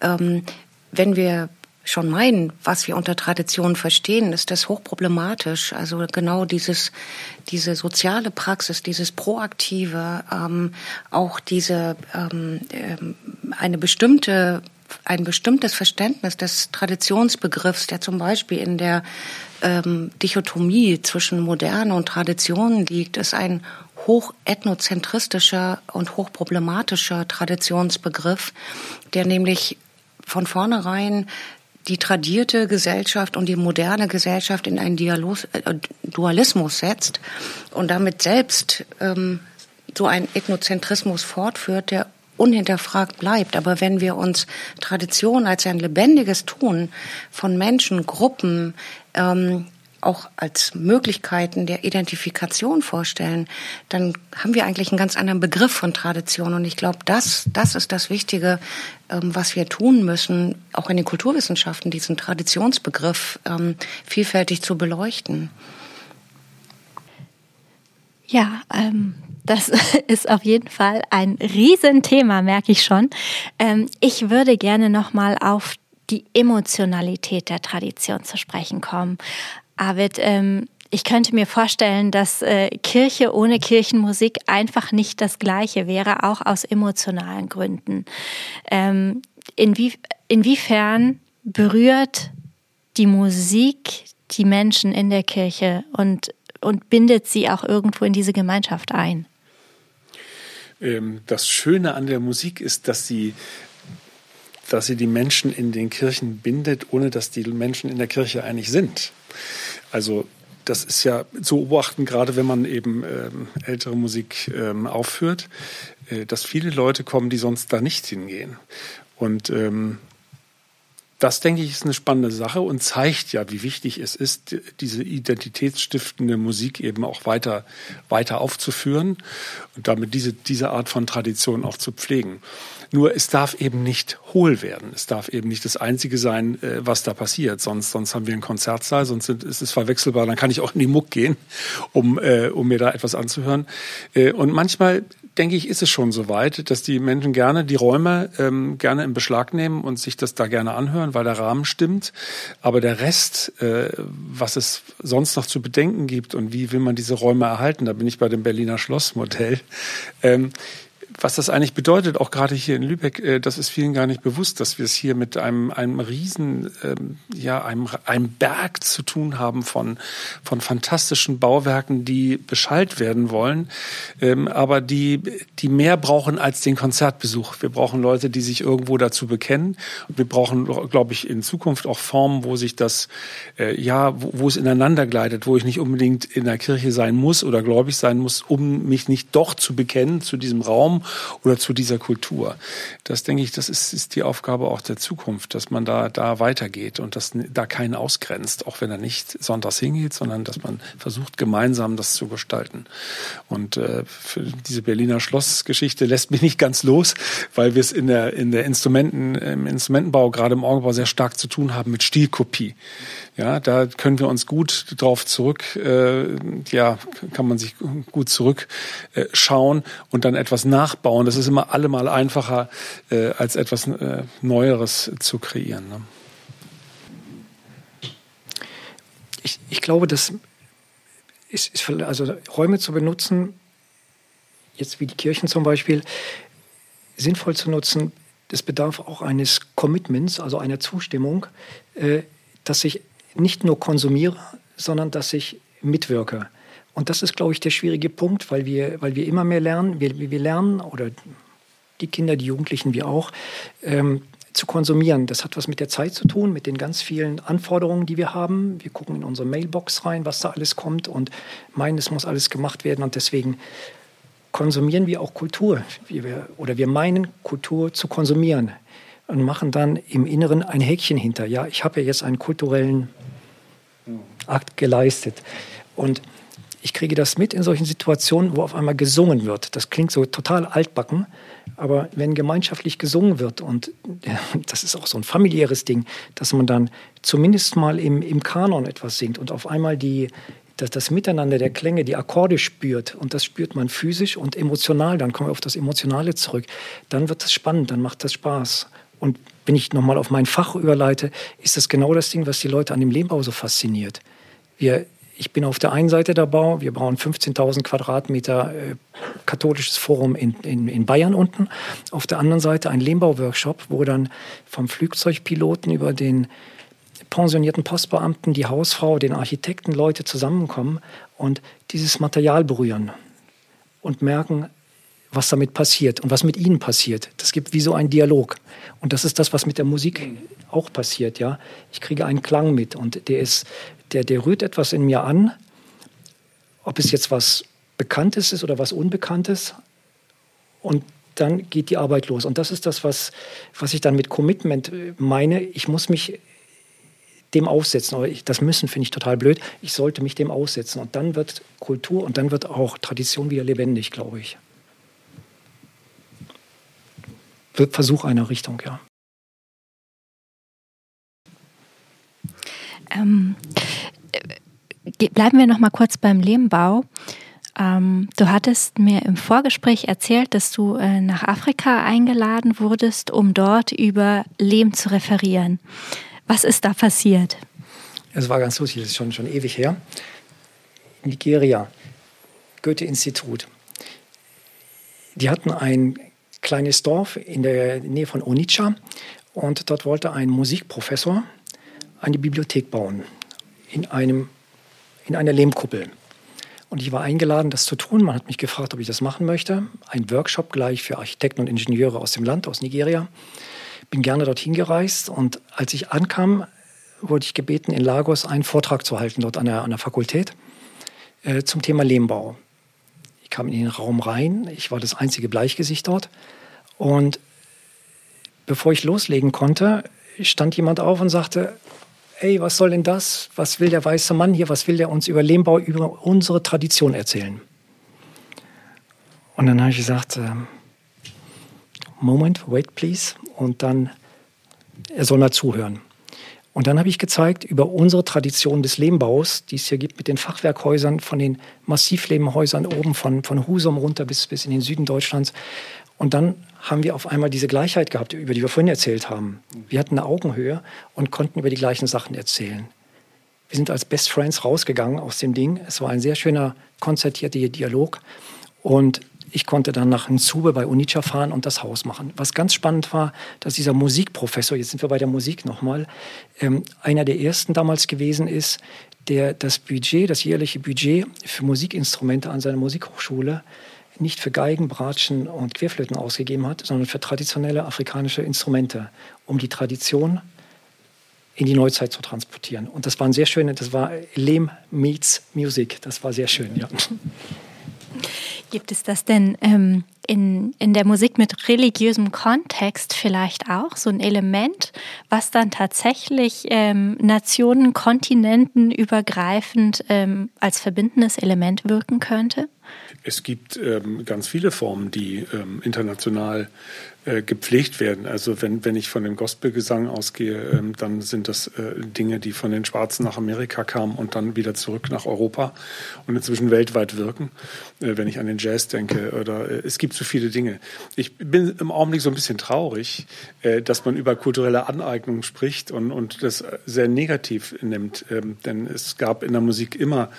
Ähm, wenn wir schon meinen, was wir unter Tradition verstehen, ist das hochproblematisch. Also genau dieses, diese soziale Praxis, dieses proaktive, ähm, auch diese ähm, ähm, eine bestimmte ein bestimmtes Verständnis des Traditionsbegriffs, der zum Beispiel in der ähm, Dichotomie zwischen Moderne und Tradition liegt, ist ein hochethnozentristischer und hochproblematischer Traditionsbegriff, der nämlich von vornherein die tradierte Gesellschaft und die moderne Gesellschaft in einen Dialog, äh, Dualismus setzt und damit selbst ähm, so einen Ethnozentrismus fortführt, der unhinterfragt bleibt. Aber wenn wir uns Tradition als ein lebendiges Tun von Menschen, Gruppen, ähm, auch als Möglichkeiten der Identifikation vorstellen, dann haben wir eigentlich einen ganz anderen Begriff von Tradition. Und ich glaube, das, das ist das Wichtige, ähm, was wir tun müssen, auch in den Kulturwissenschaften, diesen Traditionsbegriff ähm, vielfältig zu beleuchten. Ja, ähm, das ist auf jeden Fall ein Riesenthema, merke ich schon. Ähm, ich würde gerne noch mal auf die Emotionalität der Tradition zu sprechen kommen. Arvid, ähm, ich könnte mir vorstellen, dass äh, Kirche ohne Kirchenmusik einfach nicht das gleiche wäre, auch aus emotionalen Gründen. Ähm, inwie, inwiefern berührt die Musik die Menschen in der Kirche und, und bindet sie auch irgendwo in diese Gemeinschaft ein? Ähm, das Schöne an der Musik ist, dass sie dass sie die Menschen in den Kirchen bindet, ohne dass die Menschen in der Kirche eigentlich sind. Also das ist ja zu beobachten, gerade wenn man eben ähm, ältere Musik ähm, aufführt, äh, dass viele Leute kommen, die sonst da nicht hingehen. Und ähm, das, denke ich, ist eine spannende Sache und zeigt ja, wie wichtig es ist, diese identitätsstiftende Musik eben auch weiter, weiter aufzuführen und damit diese, diese Art von Tradition auch zu pflegen. Nur es darf eben nicht hohl werden. Es darf eben nicht das Einzige sein, äh, was da passiert. Sonst, sonst haben wir einen Konzertsaal, sonst ist es verwechselbar. Dann kann ich auch in die Muck gehen, um, äh, um mir da etwas anzuhören. Äh, und manchmal denke ich, ist es schon so weit, dass die Menschen gerne die Räume ähm, gerne in Beschlag nehmen und sich das da gerne anhören, weil der Rahmen stimmt. Aber der Rest, äh, was es sonst noch zu bedenken gibt und wie will man diese Räume erhalten, da bin ich bei dem Berliner Schlossmodell. Ähm, was das eigentlich bedeutet, auch gerade hier in Lübeck, äh, das ist vielen gar nicht bewusst, dass wir es hier mit einem, einem riesen, ähm, ja, einem, einem Berg zu tun haben von, von fantastischen Bauwerken, die beschallt werden wollen, ähm, aber die, die mehr brauchen als den Konzertbesuch. Wir brauchen Leute, die sich irgendwo dazu bekennen. Wir brauchen, glaube ich, in Zukunft auch Formen, wo sich das, äh, ja, wo, wo es ineinander gleitet, wo ich nicht unbedingt in der Kirche sein muss oder gläubig sein muss, um mich nicht doch zu bekennen zu diesem Raum oder zu dieser Kultur. Das denke ich, das ist, ist die Aufgabe auch der Zukunft, dass man da, da weitergeht und dass da keinen ausgrenzt, auch wenn er nicht sonntags hingeht, sondern dass man versucht, gemeinsam das zu gestalten. Und äh, für diese Berliner Schlossgeschichte lässt mich nicht ganz los, weil wir es in der, in der Instrumenten, im Instrumentenbau, gerade im Orgelbau sehr stark zu tun haben mit Stilkopie. Ja, da können wir uns gut drauf zurück, äh, ja, kann man sich gut zurückschauen äh, und dann etwas nachbauen. Das ist immer allemal einfacher, äh, als etwas äh, Neueres zu kreieren. Ne? Ich, ich glaube, dass ist, ist, also Räume zu benutzen, jetzt wie die Kirchen zum Beispiel, sinnvoll zu nutzen, das bedarf auch eines Commitments, also einer Zustimmung, äh, dass ich nicht nur konsumiere, sondern dass ich mitwirke. Und das ist, glaube ich, der schwierige Punkt, weil wir, weil wir immer mehr lernen. Wir, wir lernen, oder die Kinder, die Jugendlichen, wir auch, ähm, zu konsumieren. Das hat was mit der Zeit zu tun, mit den ganz vielen Anforderungen, die wir haben. Wir gucken in unsere Mailbox rein, was da alles kommt und meinen, es muss alles gemacht werden. Und deswegen konsumieren wir auch Kultur. Wir, oder wir meinen, Kultur zu konsumieren und machen dann im Inneren ein Häkchen hinter. Ja, ich habe ja jetzt einen kulturellen Akt geleistet. Und ich kriege das mit in solchen Situationen, wo auf einmal gesungen wird. Das klingt so total altbacken, aber wenn gemeinschaftlich gesungen wird, und das ist auch so ein familiäres Ding, dass man dann zumindest mal im, im Kanon etwas singt und auf einmal die, das, das Miteinander der Klänge, die Akkorde spürt, und das spürt man physisch und emotional, dann kommen wir auf das Emotionale zurück, dann wird das spannend, dann macht das Spaß. Und wenn ich nochmal auf mein Fach überleite, ist das genau das Ding, was die Leute an dem Lehmbau so fasziniert. Wir, ich bin auf der einen Seite der Bau, wir bauen 15.000 Quadratmeter äh, katholisches Forum in, in, in Bayern unten. Auf der anderen Seite ein Lehmbau-Workshop, wo dann vom Flugzeugpiloten über den pensionierten Postbeamten, die Hausfrau, den Architekten, Leute zusammenkommen und dieses Material berühren und merken, was damit passiert und was mit ihnen passiert. Das gibt wie so einen Dialog. Und das ist das, was mit der Musik auch passiert. Ja, ich kriege einen Klang mit und der ist, der, der rührt etwas in mir an. Ob es jetzt was Bekanntes ist oder was Unbekanntes. Und dann geht die Arbeit los. Und das ist das, was, was ich dann mit Commitment meine. Ich muss mich dem aussetzen. Das Müssen finde ich total blöd. Ich sollte mich dem aussetzen. Und dann wird Kultur und dann wird auch Tradition wieder lebendig, glaube ich. Versuch einer Richtung, ja. Ähm, äh, bleiben wir noch mal kurz beim Lehmbau. Ähm, du hattest mir im Vorgespräch erzählt, dass du äh, nach Afrika eingeladen wurdest, um dort über Lehm zu referieren. Was ist da passiert? Es war ganz lustig, das ist schon, schon ewig her. Nigeria, Goethe-Institut. Die hatten ein kleines Dorf in der Nähe von Onitsha und dort wollte ein Musikprofessor eine Bibliothek bauen in, einem, in einer Lehmkuppel. Und ich war eingeladen, das zu tun. Man hat mich gefragt, ob ich das machen möchte. Ein Workshop gleich für Architekten und Ingenieure aus dem Land, aus Nigeria. Bin gerne dorthin gereist und als ich ankam, wurde ich gebeten, in Lagos einen Vortrag zu halten, dort an der, an der Fakultät, äh, zum Thema Lehmbau. Kam in den Raum rein, ich war das einzige Bleichgesicht dort. Und bevor ich loslegen konnte, stand jemand auf und sagte, ey, was soll denn das? Was will der weiße Mann hier? Was will der uns über Lehmbau, über unsere Tradition erzählen? Und dann habe ich gesagt, äh, Moment, wait please. Und dann, er soll mal zuhören. Und dann habe ich gezeigt über unsere Tradition des Lehmbaus, die es hier gibt mit den Fachwerkhäusern, von den Massivlehmhäusern oben von, von Husum runter bis, bis in den Süden Deutschlands. Und dann haben wir auf einmal diese Gleichheit gehabt, über die wir vorhin erzählt haben. Wir hatten eine Augenhöhe und konnten über die gleichen Sachen erzählen. Wir sind als Best Friends rausgegangen aus dem Ding. Es war ein sehr schöner, konzertierter Dialog. Und ich konnte dann nach Nzube bei Onitsha fahren und das Haus machen. Was ganz spannend war, dass dieser Musikprofessor, jetzt sind wir bei der Musik nochmal, ähm, einer der ersten damals gewesen ist, der das Budget, das jährliche Budget für Musikinstrumente an seiner Musikhochschule nicht für Geigen, Bratschen und Querflöten ausgegeben hat, sondern für traditionelle afrikanische Instrumente, um die Tradition in die Neuzeit zu transportieren. Und das war ein sehr schönes, das war Lehm meets Music. Das war sehr schön, ja. Gibt es das denn ähm, in, in der Musik mit religiösem Kontext vielleicht auch, so ein Element, was dann tatsächlich ähm, Nationen, Kontinenten übergreifend ähm, als verbindendes Element wirken könnte? Es gibt ähm, ganz viele Formen, die ähm, international äh, gepflegt werden. Also wenn, wenn ich von dem Gospelgesang ausgehe, ähm, dann sind das äh, Dinge, die von den Schwarzen nach Amerika kamen und dann wieder zurück nach Europa und inzwischen weltweit wirken. Äh, wenn ich an den Jazz denke oder äh, es gibt so viele Dinge. Ich bin im Augenblick so ein bisschen traurig, äh, dass man über kulturelle Aneignung spricht und, und das sehr negativ nimmt. Ähm, denn es gab in der Musik immer,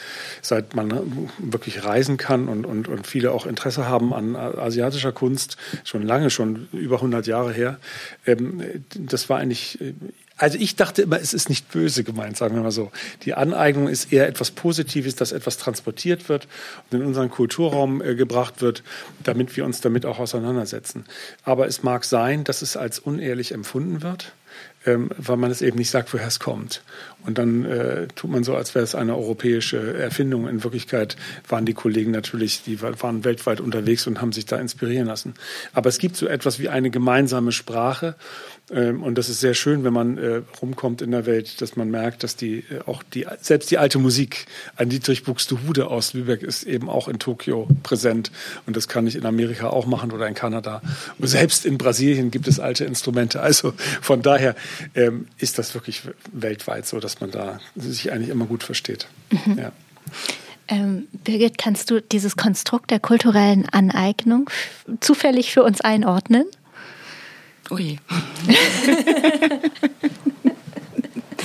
seit man wirklich reisen kann und, und, und viele auch Interesse haben an asiatischer Kunst, schon lange schon über 100 Jahre her. Ähm, das war eigentlich, äh, also ich dachte immer, es ist nicht böse gemeint, sagen wir mal so. Die Aneignung ist eher etwas Positives, dass etwas transportiert wird und in unseren Kulturraum äh, gebracht wird, damit wir uns damit auch auseinandersetzen. Aber es mag sein, dass es als unehrlich empfunden wird ähm, weil man es eben nicht sagt, woher es kommt. Und dann äh, tut man so, als wäre es eine europäische Erfindung. In Wirklichkeit waren die Kollegen natürlich, die waren weltweit unterwegs und haben sich da inspirieren lassen. Aber es gibt so etwas wie eine gemeinsame Sprache. Ähm, und das ist sehr schön, wenn man äh, rumkommt in der Welt, dass man merkt, dass die äh, auch die selbst die alte Musik, ein Dietrich Buxtehude aus Lübeck ist eben auch in Tokio präsent und das kann ich in Amerika auch machen oder in Kanada. Und selbst in Brasilien gibt es alte Instrumente. Also von daher ähm, ist das wirklich weltweit so, dass man da sich eigentlich immer gut versteht. Mhm. Ja. Ähm, Birgit, kannst du dieses Konstrukt der kulturellen Aneignung zufällig für uns einordnen? Ui.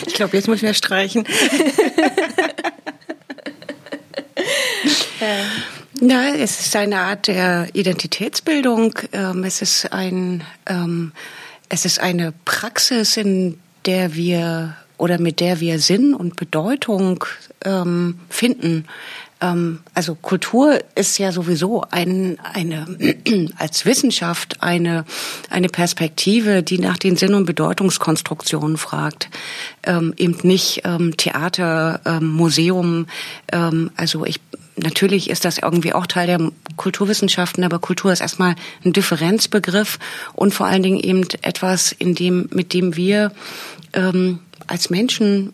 ich glaube, jetzt muss ich mehr streichen. Ja, es ist eine Art der Identitätsbildung. Ähm, es ist ein, ähm, es ist eine Praxis, in der wir oder mit der wir Sinn und Bedeutung ähm, finden. Ähm, also Kultur ist ja sowieso ein, eine, als Wissenschaft eine, eine Perspektive, die nach den Sinn- und Bedeutungskonstruktionen fragt. Ähm, eben nicht ähm, Theater, ähm, Museum. Ähm, also ich, natürlich ist das irgendwie auch Teil der Kulturwissenschaften, aber Kultur ist erstmal ein Differenzbegriff und vor allen Dingen eben etwas, in dem, mit dem wir ähm, als Menschen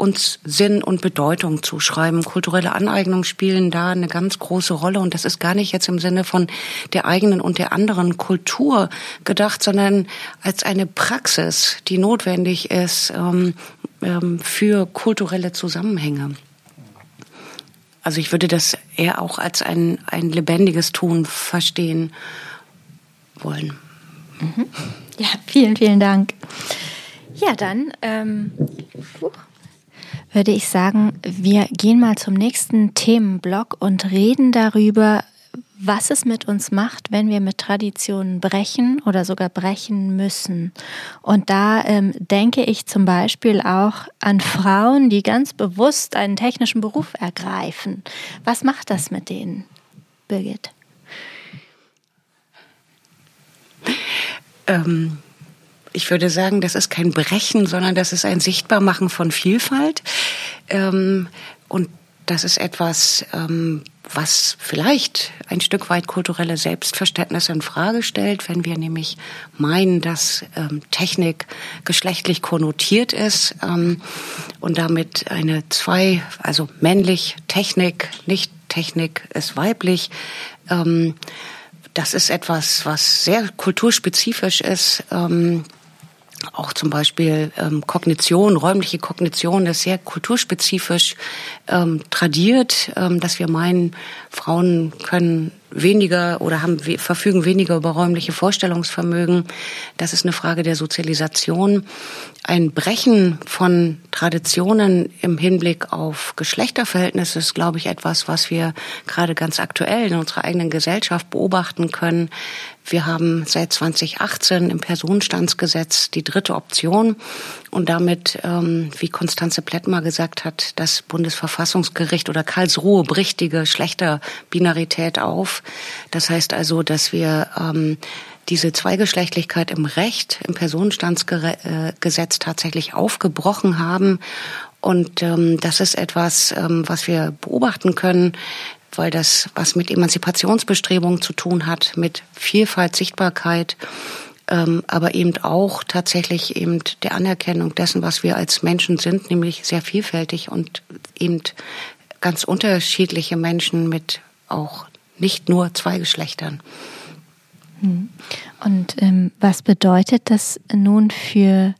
uns Sinn und Bedeutung zuschreiben. Kulturelle Aneignungen spielen da eine ganz große Rolle und das ist gar nicht jetzt im Sinne von der eigenen und der anderen Kultur gedacht, sondern als eine Praxis, die notwendig ist ähm, ähm, für kulturelle Zusammenhänge. Also ich würde das eher auch als ein, ein lebendiges Tun verstehen wollen. Mhm. Ja, vielen, vielen Dank. Ja, dann ähm, würde ich sagen, wir gehen mal zum nächsten Themenblock und reden darüber, was es mit uns macht, wenn wir mit Traditionen brechen oder sogar brechen müssen. Und da ähm, denke ich zum Beispiel auch an Frauen, die ganz bewusst einen technischen Beruf ergreifen. Was macht das mit denen, Birgit? Ähm, ich würde sagen, das ist kein Brechen, sondern das ist ein Sichtbarmachen von Vielfalt. Ähm, und das ist etwas, ähm, was vielleicht ein Stück weit kulturelle Selbstverständnis in Frage stellt, wenn wir nämlich meinen, dass ähm, Technik geschlechtlich konnotiert ist ähm, und damit eine zwei, also männlich Technik, nicht Technik ist weiblich. Ähm, das ist etwas, was sehr kulturspezifisch ist. Auch zum Beispiel ähm, Kognition, räumliche Kognition ist sehr kulturspezifisch ähm, tradiert, ähm, dass wir meinen, Frauen können weniger oder haben verfügen weniger über räumliche Vorstellungsvermögen. Das ist eine Frage der Sozialisation. Ein Brechen von Traditionen im Hinblick auf Geschlechterverhältnisse ist, glaube ich, etwas, was wir gerade ganz aktuell in unserer eigenen Gesellschaft beobachten können. Wir haben seit 2018 im Personenstandsgesetz die dritte Option und damit, ähm, wie Konstanze Plettmer gesagt hat, das Bundesverfassungsgericht oder Karlsruhe bricht die Geschlechterbinarität auf. Das heißt also, dass wir ähm, diese Zweigeschlechtlichkeit im Recht, im Personenstandsgesetz tatsächlich aufgebrochen haben. Und ähm, das ist etwas, ähm, was wir beobachten können, weil das was mit Emanzipationsbestrebungen zu tun hat, mit Vielfalt, Sichtbarkeit, ähm, aber eben auch tatsächlich eben der Anerkennung dessen, was wir als Menschen sind, nämlich sehr vielfältig und eben ganz unterschiedliche Menschen mit auch nicht nur zwei Geschlechtern. Hm. Und ähm, was bedeutet das nun für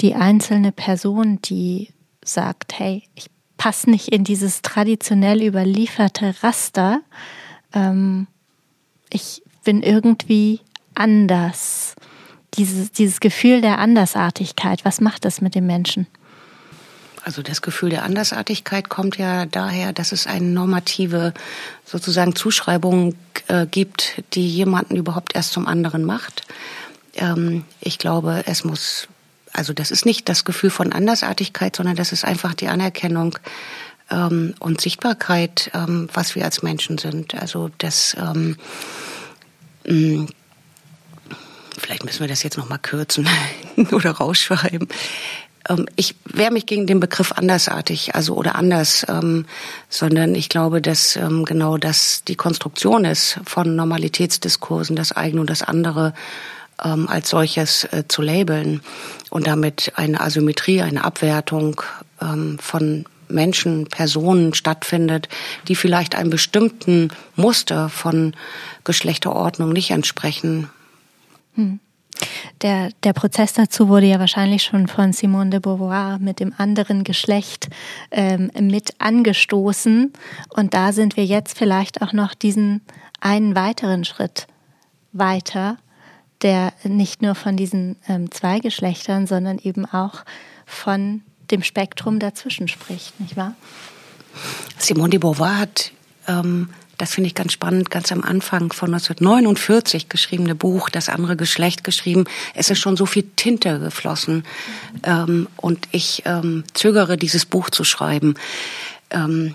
die einzelne Person, die sagt, hey, ich passe nicht in dieses traditionell überlieferte Raster, ähm, ich bin irgendwie anders. Dieses, dieses Gefühl der Andersartigkeit, was macht das mit dem Menschen? Also das Gefühl der Andersartigkeit kommt ja daher, dass es eine normative sozusagen Zuschreibung äh, gibt, die jemanden überhaupt erst zum anderen macht. Ähm, ich glaube, es muss, also das ist nicht das Gefühl von Andersartigkeit, sondern das ist einfach die Anerkennung ähm, und Sichtbarkeit, ähm, was wir als Menschen sind. Also das ähm, mm, vielleicht müssen wir das jetzt noch mal kürzen oder rausschreiben. Ähm, ich wehre mich gegen den Begriff andersartig, also oder anders, ähm, sondern ich glaube, dass ähm, genau das die Konstruktion ist von Normalitätsdiskursen, das eigene und das andere ähm, als solches äh, zu labeln und damit eine Asymmetrie, eine Abwertung ähm, von Menschen, Personen stattfindet, die vielleicht einem bestimmten Muster von Geschlechterordnung nicht entsprechen. Hm. Der, der Prozess dazu wurde ja wahrscheinlich schon von Simone de Beauvoir mit dem anderen Geschlecht ähm, mit angestoßen. Und da sind wir jetzt vielleicht auch noch diesen einen weiteren Schritt weiter, der nicht nur von diesen ähm, zwei Geschlechtern, sondern eben auch von dem Spektrum dazwischen spricht, nicht wahr? Simone de Beauvoir hat ähm, das finde ich ganz spannend, ganz am Anfang von 1949 geschriebene Buch, das andere Geschlecht geschrieben. Es ist schon so viel Tinte geflossen ähm, und ich ähm, zögere, dieses Buch zu schreiben. Ähm,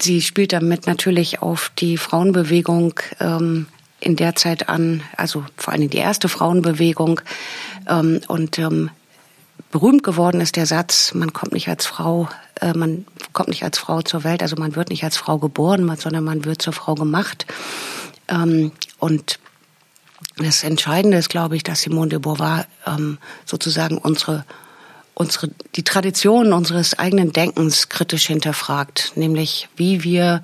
sie spielt damit natürlich auf die Frauenbewegung ähm, in der Zeit an, also vor allem die erste Frauenbewegung ähm, und ähm, berühmt geworden ist der Satz, man kommt nicht als Frau, äh, man kommt nicht als Frau zur Welt, also man wird nicht als Frau geboren, sondern man wird zur Frau gemacht. Ähm, und das Entscheidende ist, glaube ich, dass Simone de Beauvoir ähm, sozusagen unsere unsere, die Tradition unseres eigenen Denkens kritisch hinterfragt, nämlich wie wir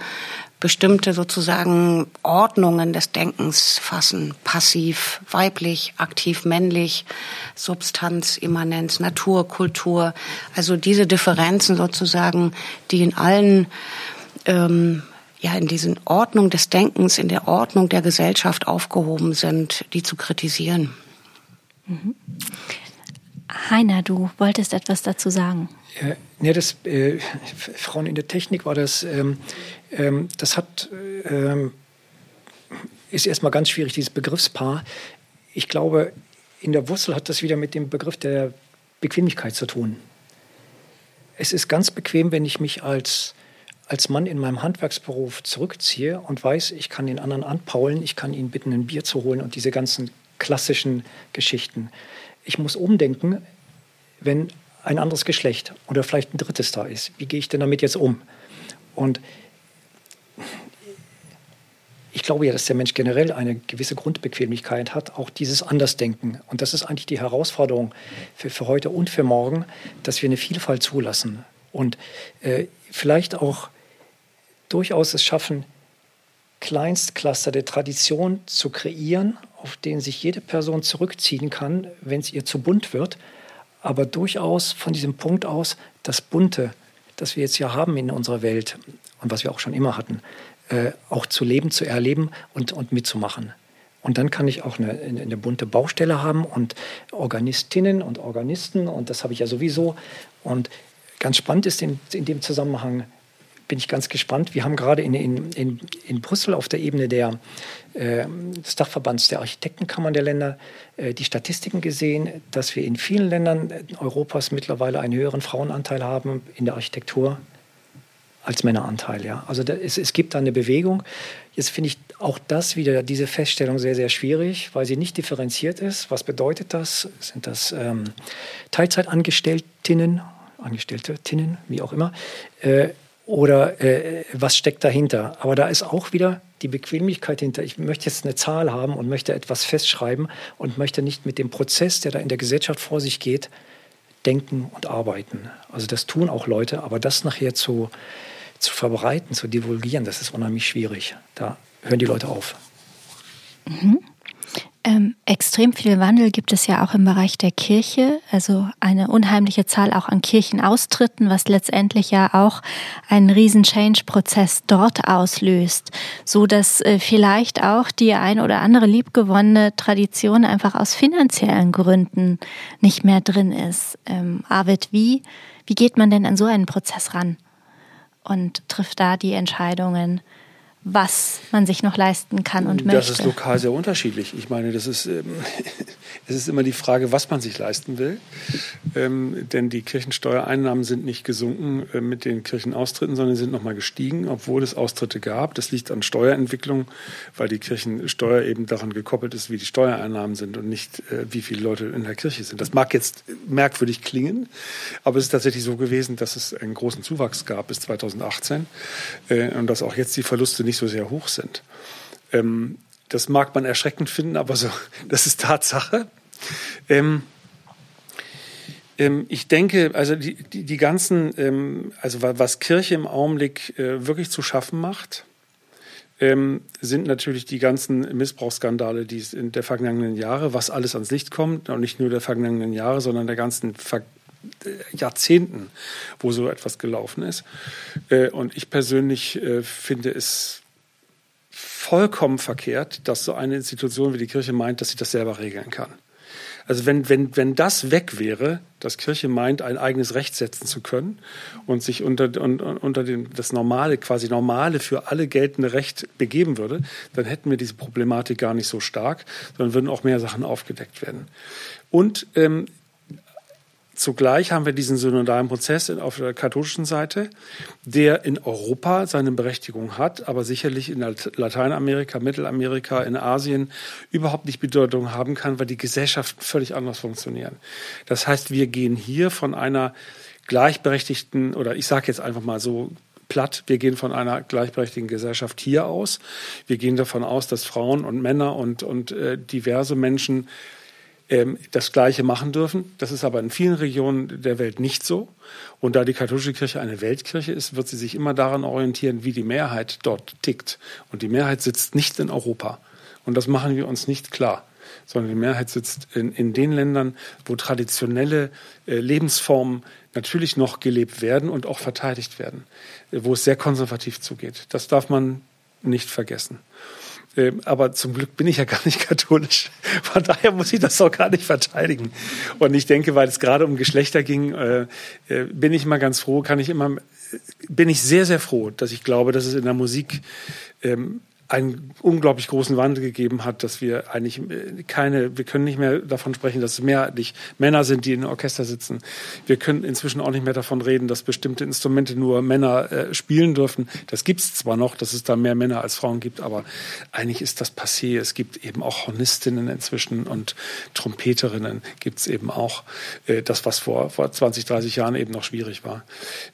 bestimmte sozusagen Ordnungen des Denkens fassen. Passiv, weiblich, aktiv, männlich, Substanz, Immanenz, Natur, Kultur. Also diese Differenzen sozusagen, die in allen ähm, ja in diesen Ordnung des Denkens, in der Ordnung der Gesellschaft aufgehoben sind, die zu kritisieren. Mhm. Heiner, du wolltest etwas dazu sagen. Äh, ne, das, äh, Frauen in der Technik war das, ähm, ähm, das hat, ähm, ist erstmal ganz schwierig, dieses Begriffspaar. Ich glaube, in der Wurzel hat das wieder mit dem Begriff der Bequemlichkeit zu tun. Es ist ganz bequem, wenn ich mich als, als Mann in meinem Handwerksberuf zurückziehe und weiß, ich kann den anderen anpaulen, ich kann ihn bitten, ein Bier zu holen und diese ganzen klassischen Geschichten. Ich muss umdenken, wenn ein anderes Geschlecht oder vielleicht ein drittes da ist. Wie gehe ich denn damit jetzt um? Und ich glaube ja, dass der Mensch generell eine gewisse Grundbequemlichkeit hat, auch dieses Andersdenken. Und das ist eigentlich die Herausforderung für, für heute und für morgen, dass wir eine Vielfalt zulassen und äh, vielleicht auch durchaus es schaffen, Kleinstcluster der Tradition zu kreieren, auf denen sich jede Person zurückziehen kann, wenn es ihr zu bunt wird aber durchaus von diesem Punkt aus, das Bunte, das wir jetzt hier haben in unserer Welt und was wir auch schon immer hatten, äh, auch zu leben, zu erleben und, und mitzumachen. Und dann kann ich auch eine, eine bunte Baustelle haben und Organistinnen und Organisten und das habe ich ja sowieso. Und ganz spannend ist in, in dem Zusammenhang, bin ich ganz gespannt. Wir haben gerade in, in, in, in Brüssel auf der Ebene der, äh, des Dachverbands der Architektenkammern der Länder äh, die Statistiken gesehen, dass wir in vielen Ländern Europas mittlerweile einen höheren Frauenanteil haben in der Architektur als Männeranteil. Ja. Also da, es, es gibt da eine Bewegung. Jetzt finde ich auch das wieder, diese Feststellung sehr, sehr schwierig, weil sie nicht differenziert ist. Was bedeutet das? Sind das ähm, Teilzeitangestelltinnen, Angestellte-Tinnen, wie auch immer? Äh, oder äh, was steckt dahinter. Aber da ist auch wieder die Bequemlichkeit hinter. Ich möchte jetzt eine Zahl haben und möchte etwas festschreiben und möchte nicht mit dem Prozess, der da in der Gesellschaft vor sich geht, denken und arbeiten. Also das tun auch Leute, aber das nachher zu, zu verbreiten, zu divulgieren, das ist unheimlich schwierig. Da hören die Leute auf. Mhm. Ähm, extrem viel Wandel gibt es ja auch im Bereich der Kirche, also eine unheimliche Zahl auch an Kirchenaustritten, was letztendlich ja auch einen riesen Change-Prozess dort auslöst, so dass äh, vielleicht auch die ein oder andere liebgewonnene Tradition einfach aus finanziellen Gründen nicht mehr drin ist. Ähm, Arvid, wie, wie geht man denn an so einen Prozess ran und trifft da die Entscheidungen? Was man sich noch leisten kann und das möchte. Das ist lokal sehr unterschiedlich. Ich meine, das ist, ähm, es ist immer die Frage, was man sich leisten will. Ähm, denn die Kirchensteuereinnahmen sind nicht gesunken äh, mit den Kirchenaustritten, sondern sind nochmal gestiegen, obwohl es Austritte gab. Das liegt an Steuerentwicklung, weil die Kirchensteuer eben daran gekoppelt ist, wie die Steuereinnahmen sind und nicht, äh, wie viele Leute in der Kirche sind. Das mag jetzt merkwürdig klingen, aber es ist tatsächlich so gewesen, dass es einen großen Zuwachs gab bis 2018 äh, und dass auch jetzt die Verluste nicht nicht so sehr hoch sind. Ähm, das mag man erschreckend finden, aber so, das ist Tatsache. Ähm, ähm, ich denke, also die, die, die ganzen, ähm, also was Kirche im Augenblick äh, wirklich zu schaffen macht, ähm, sind natürlich die ganzen Missbrauchsskandale, die es in der vergangenen Jahre, was alles ans Licht kommt, und nicht nur der vergangenen Jahre, sondern der ganzen Ver äh, Jahrzehnten, wo so etwas gelaufen ist. Äh, und ich persönlich finde es vollkommen verkehrt, dass so eine Institution wie die Kirche meint, dass sie das selber regeln kann. Also wenn, wenn, wenn das weg wäre, dass Kirche meint, ein eigenes Recht setzen zu können und sich unter, un, unter dem, das normale, quasi normale für alle geltende Recht begeben würde, dann hätten wir diese Problematik gar nicht so stark, sondern würden auch mehr Sachen aufgedeckt werden. Und ähm, Zugleich haben wir diesen synodalen Prozess auf der katholischen Seite, der in Europa seine Berechtigung hat, aber sicherlich in Lateinamerika, Mittelamerika, in Asien überhaupt nicht Bedeutung haben kann, weil die Gesellschaften völlig anders funktionieren. Das heißt, wir gehen hier von einer gleichberechtigten, oder ich sage jetzt einfach mal so platt, wir gehen von einer gleichberechtigten Gesellschaft hier aus. Wir gehen davon aus, dass Frauen und Männer und, und äh, diverse Menschen ähm, das Gleiche machen dürfen. Das ist aber in vielen Regionen der Welt nicht so. Und da die katholische Kirche eine Weltkirche ist, wird sie sich immer daran orientieren, wie die Mehrheit dort tickt. Und die Mehrheit sitzt nicht in Europa. Und das machen wir uns nicht klar sondern die Mehrheit sitzt in, in den Ländern, wo traditionelle äh, Lebensformen natürlich noch gelebt werden und auch verteidigt werden, äh, wo es sehr konservativ zugeht. Das darf man nicht vergessen. Ähm, aber zum Glück bin ich ja gar nicht katholisch. Von daher muss ich das auch gar nicht verteidigen. Und ich denke, weil es gerade um Geschlechter ging, äh, äh, bin ich immer ganz froh, kann ich immer, bin ich sehr, sehr froh, dass ich glaube, dass es in der Musik ähm, einen unglaublich großen Wandel gegeben hat, dass wir eigentlich äh, keine, wir können nicht mehr davon sprechen, dass es mehrheitlich Männer sind, die in Orchester sitzen. Wir können inzwischen auch nicht mehr davon reden, dass bestimmte Instrumente nur Männer äh, spielen dürfen. Das gibt es zwar noch, dass es da mehr Männer als Frauen gibt, aber eigentlich ist das passé. Es gibt eben auch Hornistinnen inzwischen und Trompeterinnen gibt es eben auch. Äh, das, was vor, vor 20, 30 Jahren eben noch schwierig war.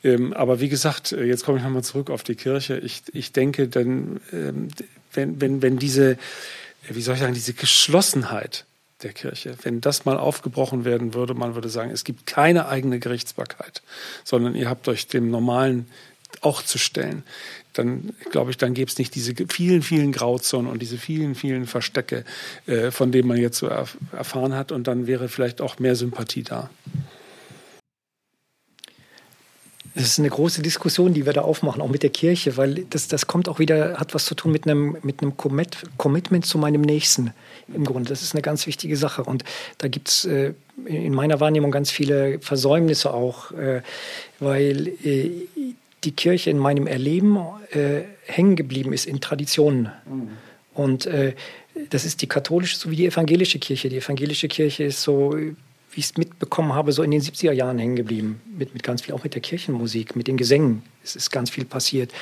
Ähm, aber wie gesagt, äh, jetzt komme ich nochmal zurück auf die Kirche. Ich, ich denke, denn ähm, wenn, wenn, wenn diese, wie soll ich sagen, diese Geschlossenheit der Kirche, wenn das mal aufgebrochen werden würde, man würde sagen, es gibt keine eigene Gerichtsbarkeit, sondern ihr habt euch dem Normalen auch zu stellen, dann glaube ich, dann gäbe es nicht diese vielen, vielen Grauzonen und diese vielen, vielen Verstecke, äh, von denen man jetzt so erf erfahren hat, und dann wäre vielleicht auch mehr Sympathie da. Das ist eine große Diskussion, die wir da aufmachen, auch mit der Kirche, weil das, das kommt auch wieder, hat was zu tun mit einem, mit einem Commit, Commitment zu meinem Nächsten im Grunde. Das ist eine ganz wichtige Sache. Und da gibt es äh, in meiner Wahrnehmung ganz viele Versäumnisse auch, äh, weil äh, die Kirche in meinem Erleben äh, hängen geblieben ist in Traditionen. Mhm. Und äh, das ist die katholische sowie die evangelische Kirche. Die evangelische Kirche ist so wie ich es mitbekommen habe, so in den 70er Jahren hängen geblieben. Mit, mit ganz viel, auch mit der Kirchenmusik, mit den Gesängen. Es ist ganz viel passiert.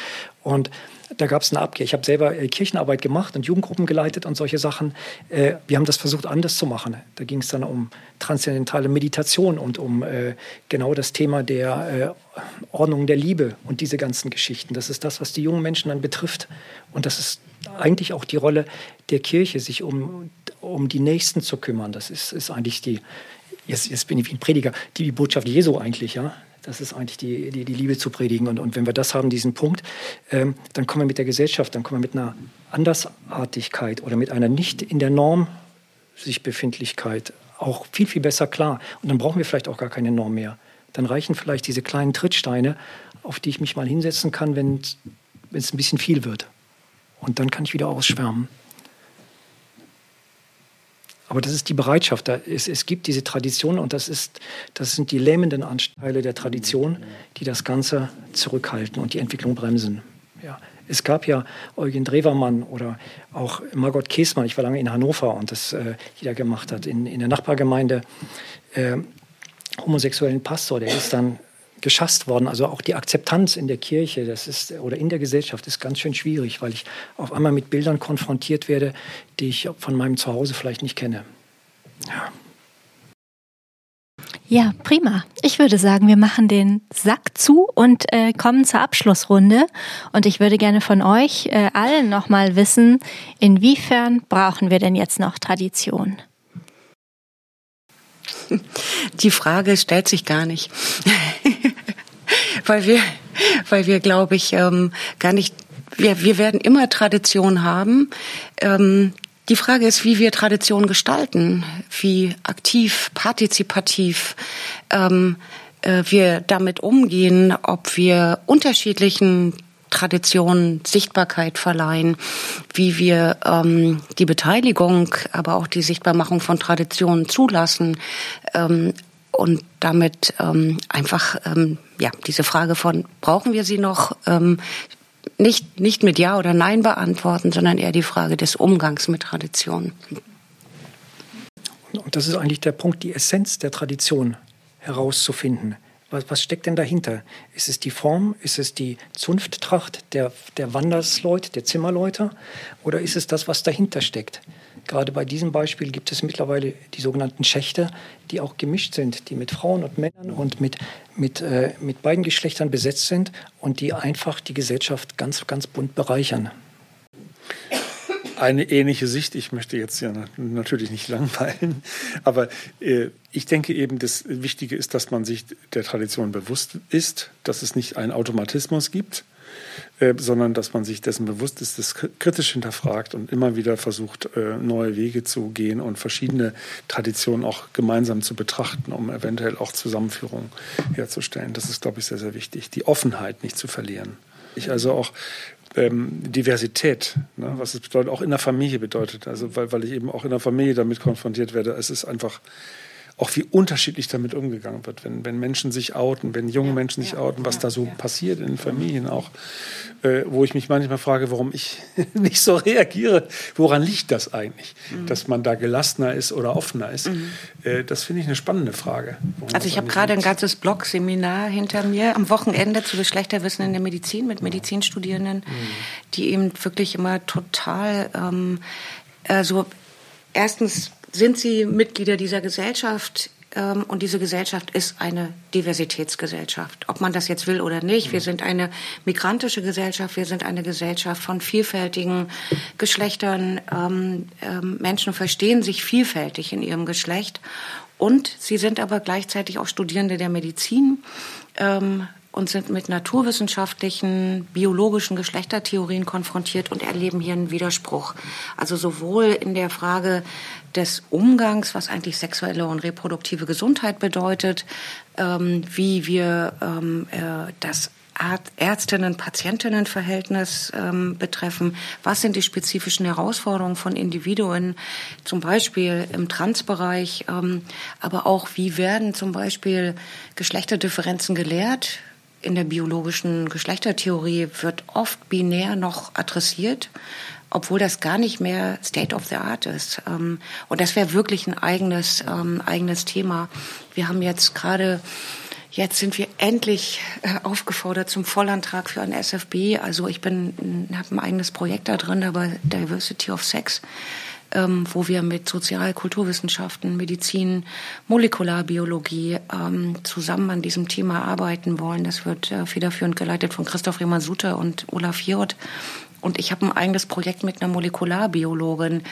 Und da gab es eine Abkehr. Ich habe selber äh, Kirchenarbeit gemacht und Jugendgruppen geleitet und solche Sachen. Äh, wir haben das versucht anders zu machen. Da ging es dann um transzendentale Meditation und um äh, genau das Thema der äh, Ordnung der Liebe und diese ganzen Geschichten. Das ist das, was die jungen Menschen dann betrifft. Und das ist eigentlich auch die Rolle der Kirche, sich um, um die Nächsten zu kümmern. Das ist, ist eigentlich die, jetzt, jetzt bin ich wie ein Prediger, die, die Botschaft Jesu eigentlich, ja. Das ist eigentlich die, die, die Liebe zu predigen. Und, und wenn wir das haben, diesen Punkt, ähm, dann kommen wir mit der Gesellschaft, dann kommen wir mit einer Andersartigkeit oder mit einer nicht in der Norm sich Befindlichkeit auch viel, viel besser klar. Und dann brauchen wir vielleicht auch gar keine Norm mehr. Dann reichen vielleicht diese kleinen Trittsteine, auf die ich mich mal hinsetzen kann, wenn es ein bisschen viel wird. Und dann kann ich wieder ausschwärmen. Aber das ist die Bereitschaft. Es, es gibt diese Tradition und das, ist, das sind die lähmenden Anteile der Tradition, die das Ganze zurückhalten und die Entwicklung bremsen. Ja. Es gab ja Eugen Drewermann oder auch Margot Käßmann, ich war lange in Hannover und das äh, jeder gemacht hat, in, in der Nachbargemeinde äh, homosexuellen Pastor, der ist dann geschasst worden. Also auch die Akzeptanz in der Kirche das ist, oder in der Gesellschaft ist ganz schön schwierig, weil ich auf einmal mit Bildern konfrontiert werde, die ich von meinem Zuhause vielleicht nicht kenne. Ja. Ja, prima. Ich würde sagen, wir machen den Sack zu und äh, kommen zur Abschlussrunde. Und ich würde gerne von euch äh, allen nochmal wissen, inwiefern brauchen wir denn jetzt noch Tradition? Die Frage stellt sich gar nicht, weil wir, weil wir, glaube ich, ähm, gar nicht. Wir, wir werden immer Tradition haben. Ähm, die Frage ist, wie wir Tradition gestalten, wie aktiv, partizipativ ähm, äh, wir damit umgehen, ob wir unterschiedlichen Tradition Sichtbarkeit verleihen, wie wir ähm, die Beteiligung, aber auch die Sichtbarmachung von Traditionen zulassen ähm, und damit ähm, einfach ähm, ja diese Frage von brauchen wir sie noch ähm, nicht nicht mit ja oder nein beantworten, sondern eher die Frage des Umgangs mit Traditionen. Und das ist eigentlich der Punkt, die Essenz der Tradition herauszufinden. Was, was steckt denn dahinter? Ist es die Form? Ist es die Zunfttracht der, der Wandersleute, der Zimmerleute? Oder ist es das, was dahinter steckt? Gerade bei diesem Beispiel gibt es mittlerweile die sogenannten Schächte, die auch gemischt sind, die mit Frauen und Männern und mit, mit, äh, mit beiden Geschlechtern besetzt sind und die einfach die Gesellschaft ganz, ganz bunt bereichern eine ähnliche Sicht. Ich möchte jetzt ja natürlich nicht langweilen, aber äh, ich denke eben, das Wichtige ist, dass man sich der Tradition bewusst ist, dass es nicht einen Automatismus gibt, äh, sondern dass man sich dessen bewusst ist, das kritisch hinterfragt und immer wieder versucht, äh, neue Wege zu gehen und verschiedene Traditionen auch gemeinsam zu betrachten, um eventuell auch Zusammenführung herzustellen. Das ist, glaube ich, sehr, sehr wichtig. Die Offenheit nicht zu verlieren. Ich also auch ähm, Diversität, ne, was es bedeutet, auch in der Familie bedeutet. Also weil, weil ich eben auch in der Familie damit konfrontiert werde. Es ist einfach auch wie unterschiedlich damit umgegangen wird, wenn, wenn Menschen sich outen, wenn junge Menschen sich outen, was da so passiert in den Familien auch, äh, wo ich mich manchmal frage, warum ich nicht so reagiere. Woran liegt das eigentlich, mhm. dass man da gelassener ist oder offener ist? Mhm. Äh, das finde ich eine spannende Frage. Also ich habe gerade ein ganzes Blog-Seminar hinter mir am Wochenende zu Geschlechterwissen in der Medizin mit Medizinstudierenden, mhm. die eben wirklich immer total ähm, also erstens sind sie Mitglieder dieser Gesellschaft ähm, und diese Gesellschaft ist eine Diversitätsgesellschaft. Ob man das jetzt will oder nicht, wir sind eine migrantische Gesellschaft, wir sind eine Gesellschaft von vielfältigen Geschlechtern. Ähm, ähm, Menschen verstehen sich vielfältig in ihrem Geschlecht und sie sind aber gleichzeitig auch Studierende der Medizin und sind mit naturwissenschaftlichen, biologischen Geschlechtertheorien konfrontiert und erleben hier einen Widerspruch. Also sowohl in der Frage des Umgangs, was eigentlich sexuelle und reproduktive Gesundheit bedeutet, ähm, wie wir ähm, äh, das Ärztinnen-Patientinnen-Verhältnis ähm, betreffen. Was sind die spezifischen Herausforderungen von Individuen, zum Beispiel im Transbereich, ähm, aber auch wie werden zum Beispiel Geschlechterdifferenzen gelehrt? In der biologischen Geschlechtertheorie wird oft binär noch adressiert, obwohl das gar nicht mehr State of the Art ist. Ähm, und das wäre wirklich ein eigenes, ähm, eigenes Thema. Wir haben jetzt gerade Jetzt sind wir endlich äh, aufgefordert zum Vollantrag für ein SFB. Also ich bin, habe ein eigenes Projekt da drin, aber Diversity of Sex ähm, wo wir mit Sozial-, Kulturwissenschaften, Medizin, Molekularbiologie ähm, zusammen an diesem Thema arbeiten wollen. Das wird äh, federführend geleitet von Christoph Riemann-Suter und Olaf Jod. Und ich habe ein eigenes Projekt mit einer Molekularbiologin,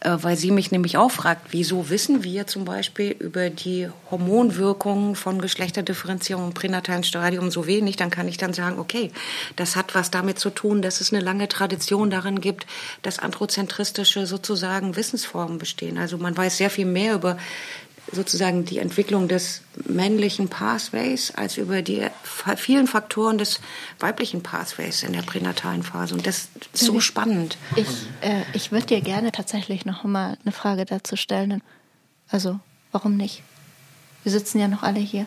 äh, weil sie mich nämlich auch fragt, wieso wissen wir zum Beispiel über die Hormonwirkungen von Geschlechterdifferenzierung im pränatalen Stadium so wenig? Dann kann ich dann sagen, okay, das hat was damit zu tun, dass es eine lange Tradition darin gibt, dass androzentristische sozusagen Wissensformen bestehen. Also man weiß sehr viel mehr über sozusagen die Entwicklung des männlichen Pathways als über die vielen Faktoren des weiblichen Pathways in der pränatalen Phase. Und das ist so spannend. Ich, äh, ich würde dir gerne tatsächlich noch mal eine Frage dazu stellen. Also, warum nicht? Wir sitzen ja noch alle hier.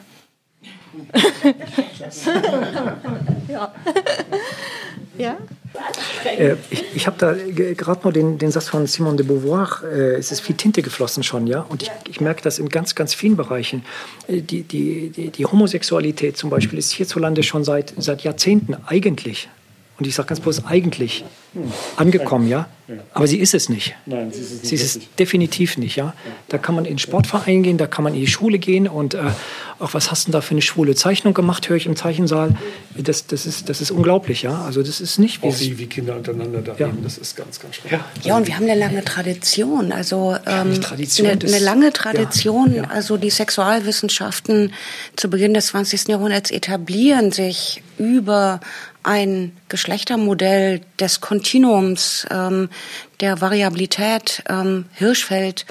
ja. ja? Äh, ich ich habe da gerade nur den, den Satz von Simone de Beauvoir, äh, es ist viel Tinte geflossen schon, ja. Und ich, ich merke das in ganz, ganz vielen Bereichen. Äh, die, die, die, die Homosexualität zum Beispiel ist hierzulande schon seit, seit Jahrzehnten eigentlich, und ich sage ganz bewusst eigentlich, angekommen, ja. Aber sie ist es nicht. Nein, sie ist es, nicht sie ist es definitiv nicht, ja. Da kann man in den Sportverein gehen, da kann man in die Schule gehen und äh, auch was hast du da für eine schwule Zeichnung gemacht, höre ich im Zeichensaal. Das, das, ist, das ist unglaublich, ja. Also das ist nicht wie, auch wie, wie Kinder untereinander da ja. reden, das ist ganz, ganz schlimm. Ja, ja und wir haben eine lange Tradition, also ähm, Tradition eine, eine, lange Tradition, ja, ja. also die Sexualwissenschaften zu Beginn des 20. Jahrhunderts etablieren sich über ein Geschlechtermodell des Kontinuums, ähm, der Variabilität, ähm, Hirschfeld,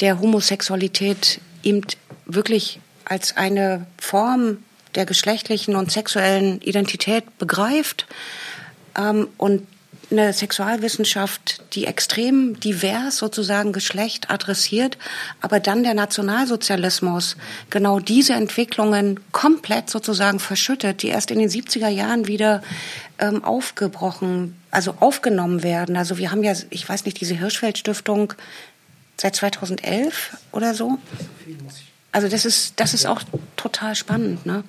der Homosexualität eben wirklich als eine Form der geschlechtlichen und sexuellen Identität begreift ähm, und eine Sexualwissenschaft, die extrem divers sozusagen Geschlecht adressiert, aber dann der Nationalsozialismus genau diese Entwicklungen komplett sozusagen verschüttet, die erst in den 70er Jahren wieder ähm, aufgebrochen, also aufgenommen werden. Also wir haben ja, ich weiß nicht, diese Hirschfeld Stiftung seit 2011 oder so. Also das ist, das ist auch total spannend. Ne?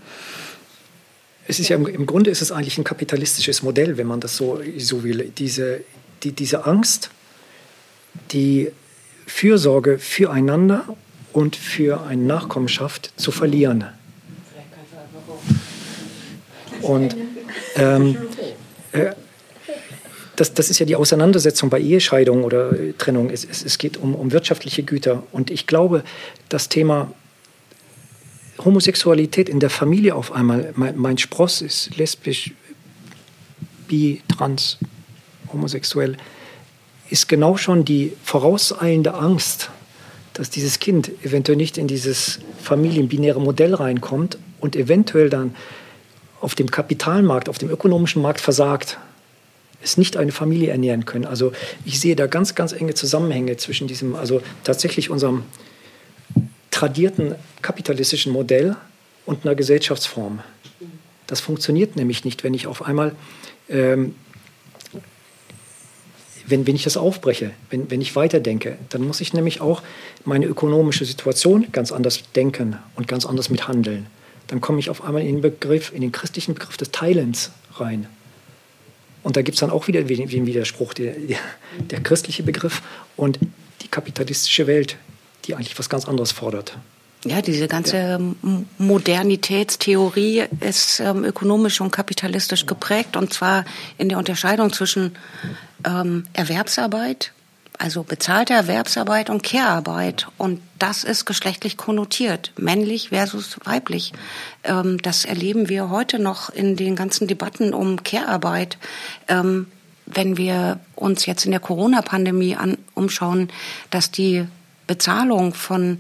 Es ist ja im, Grunde ist es eigentlich ein kapitalistisches Modell, wenn man das so, so will. Diese, die, diese Angst, die Fürsorge füreinander und für eine Nachkommenschaft zu verlieren. Und ähm, äh, das, das, ist ja die Auseinandersetzung bei Ehescheidung oder Trennung. Es, es, es geht um, um wirtschaftliche Güter. Und ich glaube, das Thema Homosexualität in der Familie auf einmal, mein, mein Spross ist lesbisch, bi, trans, homosexuell, ist genau schon die vorauseilende Angst, dass dieses Kind eventuell nicht in dieses familienbinäre Modell reinkommt und eventuell dann auf dem Kapitalmarkt, auf dem ökonomischen Markt versagt, es nicht eine Familie ernähren können. Also ich sehe da ganz, ganz enge Zusammenhänge zwischen diesem, also tatsächlich unserem tradierten kapitalistischen Modell und einer Gesellschaftsform. Das funktioniert nämlich nicht, wenn ich auf einmal, ähm, wenn, wenn ich das aufbreche, wenn, wenn ich weiterdenke, dann muss ich nämlich auch meine ökonomische Situation ganz anders denken und ganz anders mit handeln. Dann komme ich auf einmal in den Begriff, in den christlichen Begriff des Teilens rein. Und da gibt es dann auch wieder den Widerspruch, der, der christliche Begriff und die kapitalistische Welt, die eigentlich was ganz anderes fordert. Ja, diese ganze ja. Modernitätstheorie ist ähm, ökonomisch und kapitalistisch geprägt und zwar in der Unterscheidung zwischen ähm, Erwerbsarbeit, also bezahlte Erwerbsarbeit und Care-Arbeit. Und das ist geschlechtlich konnotiert, männlich versus weiblich. Ähm, das erleben wir heute noch in den ganzen Debatten um Care-Arbeit. Ähm, wenn wir uns jetzt in der Corona-Pandemie umschauen, dass die Bezahlung von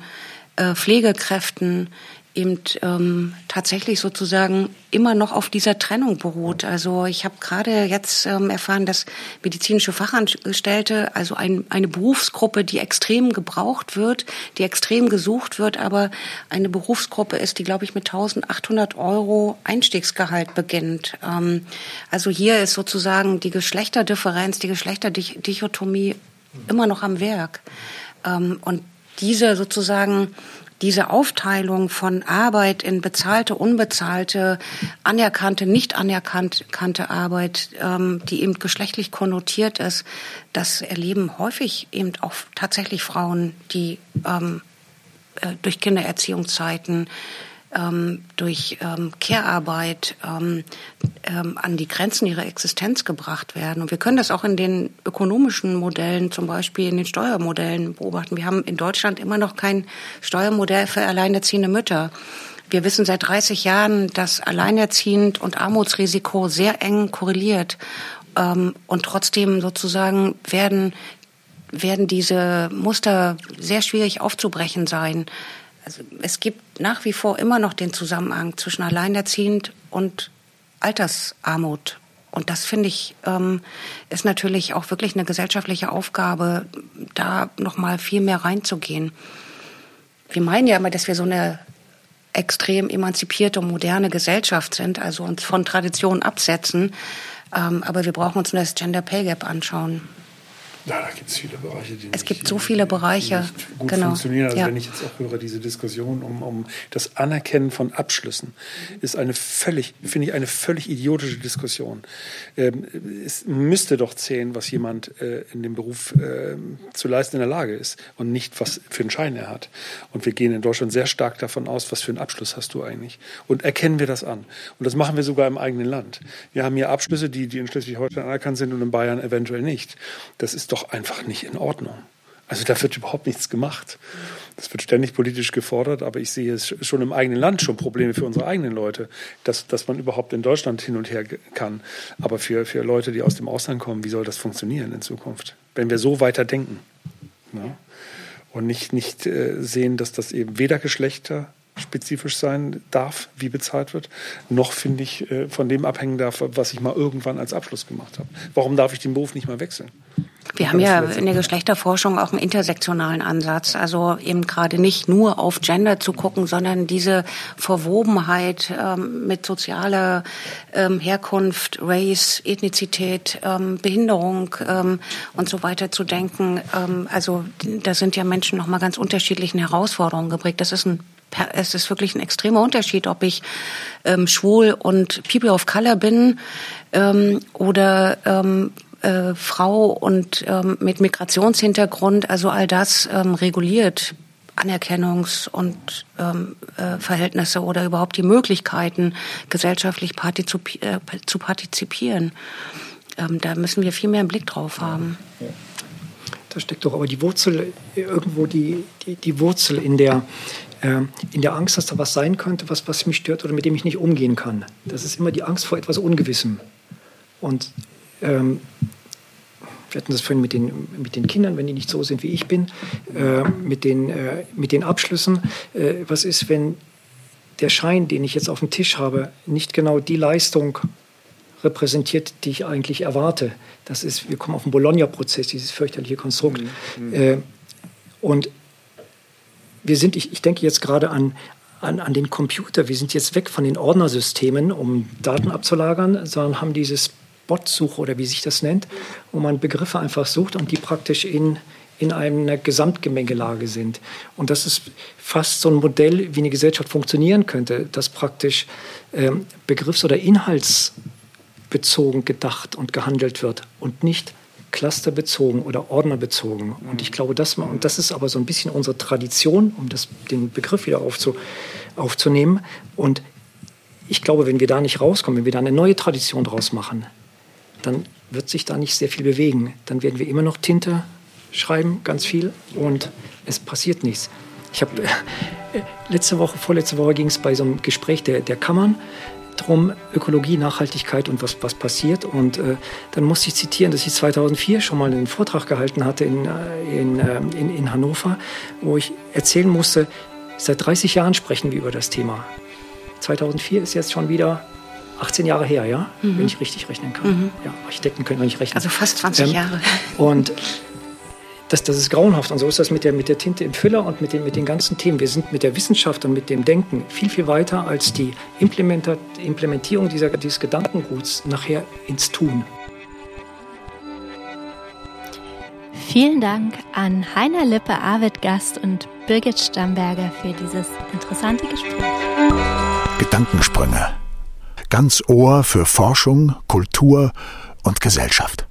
äh, Pflegekräften eben ähm, tatsächlich sozusagen immer noch auf dieser Trennung beruht. Also ich habe gerade jetzt ähm, erfahren, dass medizinische Fachangestellte, also ein, eine Berufsgruppe, die extrem gebraucht wird, die extrem gesucht wird, aber eine Berufsgruppe ist, die, glaube ich, mit 1800 Euro Einstiegsgehalt beginnt. Ähm, also hier ist sozusagen die Geschlechterdifferenz, die Geschlechterdichotomie immer noch am Werk. Ähm, und diese sozusagen diese Aufteilung von Arbeit in bezahlte, unbezahlte, anerkannte, nicht anerkannte Arbeit, ähm, die eben geschlechtlich konnotiert ist, das erleben häufig eben auch tatsächlich Frauen, die ähm, äh, durch Kindererziehungszeiten ähm, durch ähm, Care-Arbeit ähm, ähm, an die Grenzen ihrer Existenz gebracht werden. Und wir können das auch in den ökonomischen Modellen, zum Beispiel in den Steuermodellen beobachten. Wir haben in Deutschland immer noch kein Steuermodell für alleinerziehende Mütter. Wir wissen seit 30 Jahren, dass Alleinerziehend und Armutsrisiko sehr eng korreliert. Ähm, und trotzdem sozusagen werden, werden diese Muster sehr schwierig aufzubrechen sein. Also es gibt nach wie vor immer noch den Zusammenhang zwischen Alleinerziehend und Altersarmut. Und das finde ich ähm, ist natürlich auch wirklich eine gesellschaftliche Aufgabe, da noch mal viel mehr reinzugehen. Wir meinen ja immer, dass wir so eine extrem emanzipierte und moderne Gesellschaft sind, also uns von Traditionen absetzen. Ähm, aber wir brauchen uns nur das Gender Pay Gap anschauen. Ja, da gibt es viele Bereiche, die Es gibt so viele Bereiche, die gut genau. funktionieren. Also ja. wenn ich jetzt auch höre, diese Diskussion um, um das Anerkennen von Abschlüssen ist eine völlig, finde ich, eine völlig idiotische Diskussion. Ähm, es müsste doch zählen, was jemand äh, in dem Beruf äh, zu leisten in der Lage ist und nicht, was für einen Schein er hat. Und wir gehen in Deutschland sehr stark davon aus, was für einen Abschluss hast du eigentlich. Und erkennen wir das an. Und das machen wir sogar im eigenen Land. Wir haben hier Abschlüsse, die, die in Schleswig-Holstein anerkannt sind und in Bayern eventuell nicht. Das ist doch doch einfach nicht in Ordnung. Also da wird überhaupt nichts gemacht. Das wird ständig politisch gefordert, aber ich sehe es schon im eigenen Land schon Probleme für unsere eigenen Leute, dass, dass man überhaupt in Deutschland hin und her kann. Aber für, für Leute, die aus dem Ausland kommen, wie soll das funktionieren in Zukunft? Wenn wir so weiter denken ne? und nicht, nicht äh, sehen, dass das eben weder Geschlechter spezifisch sein darf, wie bezahlt wird, noch finde ich äh, von dem abhängen darf, was ich mal irgendwann als Abschluss gemacht habe. Warum darf ich den Beruf nicht mal wechseln? Wir haben ja in der Geschlechterforschung auch einen intersektionalen Ansatz, also eben gerade nicht nur auf Gender zu gucken, sondern diese Verwobenheit ähm, mit sozialer ähm, Herkunft, Race, Ethnizität, ähm, Behinderung ähm, und so weiter zu denken. Ähm, also da sind ja Menschen noch mal ganz unterschiedlichen Herausforderungen geprägt. Das ist ein es ist wirklich ein extremer Unterschied, ob ich ähm, schwul und People of Color bin ähm, oder ähm, äh, Frau und ähm, mit Migrationshintergrund, also all das ähm, reguliert Anerkennungs- und ähm, äh, Verhältnisse oder überhaupt die Möglichkeiten, gesellschaftlich partizip äh, zu partizipieren. Ähm, da müssen wir viel mehr einen Blick drauf haben. Da steckt doch aber die Wurzel, irgendwo die, die, die Wurzel in der, äh, in der Angst, dass da was sein könnte, was, was mich stört oder mit dem ich nicht umgehen kann. Das ist immer die Angst vor etwas Ungewissem. Und ähm, wir hatten das vorhin mit den, mit den Kindern, wenn die nicht so sind, wie ich bin, äh, mit, den, äh, mit den Abschlüssen. Äh, was ist, wenn der Schein, den ich jetzt auf dem Tisch habe, nicht genau die Leistung repräsentiert, die ich eigentlich erwarte. Das ist, wir kommen auf den Bologna-Prozess, dieses fürchterliche Konstrukt. Mhm. Äh, und wir sind, ich, ich denke jetzt gerade an, an, an den Computer. Wir sind jetzt weg von den Ordnersystemen, um Daten abzulagern, sondern haben dieses Bot-Suche oder wie sich das nennt, wo man Begriffe einfach sucht und die praktisch in, in einer Gesamtgemengelage sind. Und das ist fast so ein Modell, wie eine Gesellschaft funktionieren könnte, dass praktisch ähm, begriffs- oder inhaltsbezogen gedacht und gehandelt wird und nicht clusterbezogen oder ordnerbezogen. Und ich glaube, das, und das ist aber so ein bisschen unsere Tradition, um das, den Begriff wieder aufzu, aufzunehmen. Und ich glaube, wenn wir da nicht rauskommen, wenn wir da eine neue Tradition draus machen, dann wird sich da nicht sehr viel bewegen. Dann werden wir immer noch Tinte schreiben, ganz viel, und es passiert nichts. Ich habe äh, letzte Woche, vorletzte Woche ging es bei so einem Gespräch der, der Kammern drum, Ökologie, Nachhaltigkeit und was, was passiert. Und äh, dann musste ich zitieren, dass ich 2004 schon mal einen Vortrag gehalten hatte in, äh, in, äh, in, in Hannover, wo ich erzählen musste, seit 30 Jahren sprechen wir über das Thema. 2004 ist jetzt schon wieder 18 Jahre her, ja, mhm. wenn ich richtig rechnen kann. Mhm. Ja, Architekten können nicht rechnen. Also fast 20 ähm, Jahre. Und das, das ist grauenhaft. Und so ist das mit der, mit der Tinte im Füller und mit den, mit den ganzen Themen. Wir sind mit der Wissenschaft und mit dem Denken viel, viel weiter als die Implementierung dieser, dieses Gedankenguts nachher ins Tun. Vielen Dank an Heiner Lippe, Arvid Gast und Birgit Stamberger für dieses interessante Gespräch. Gedankensprünge. Ganz Ohr für Forschung, Kultur und Gesellschaft.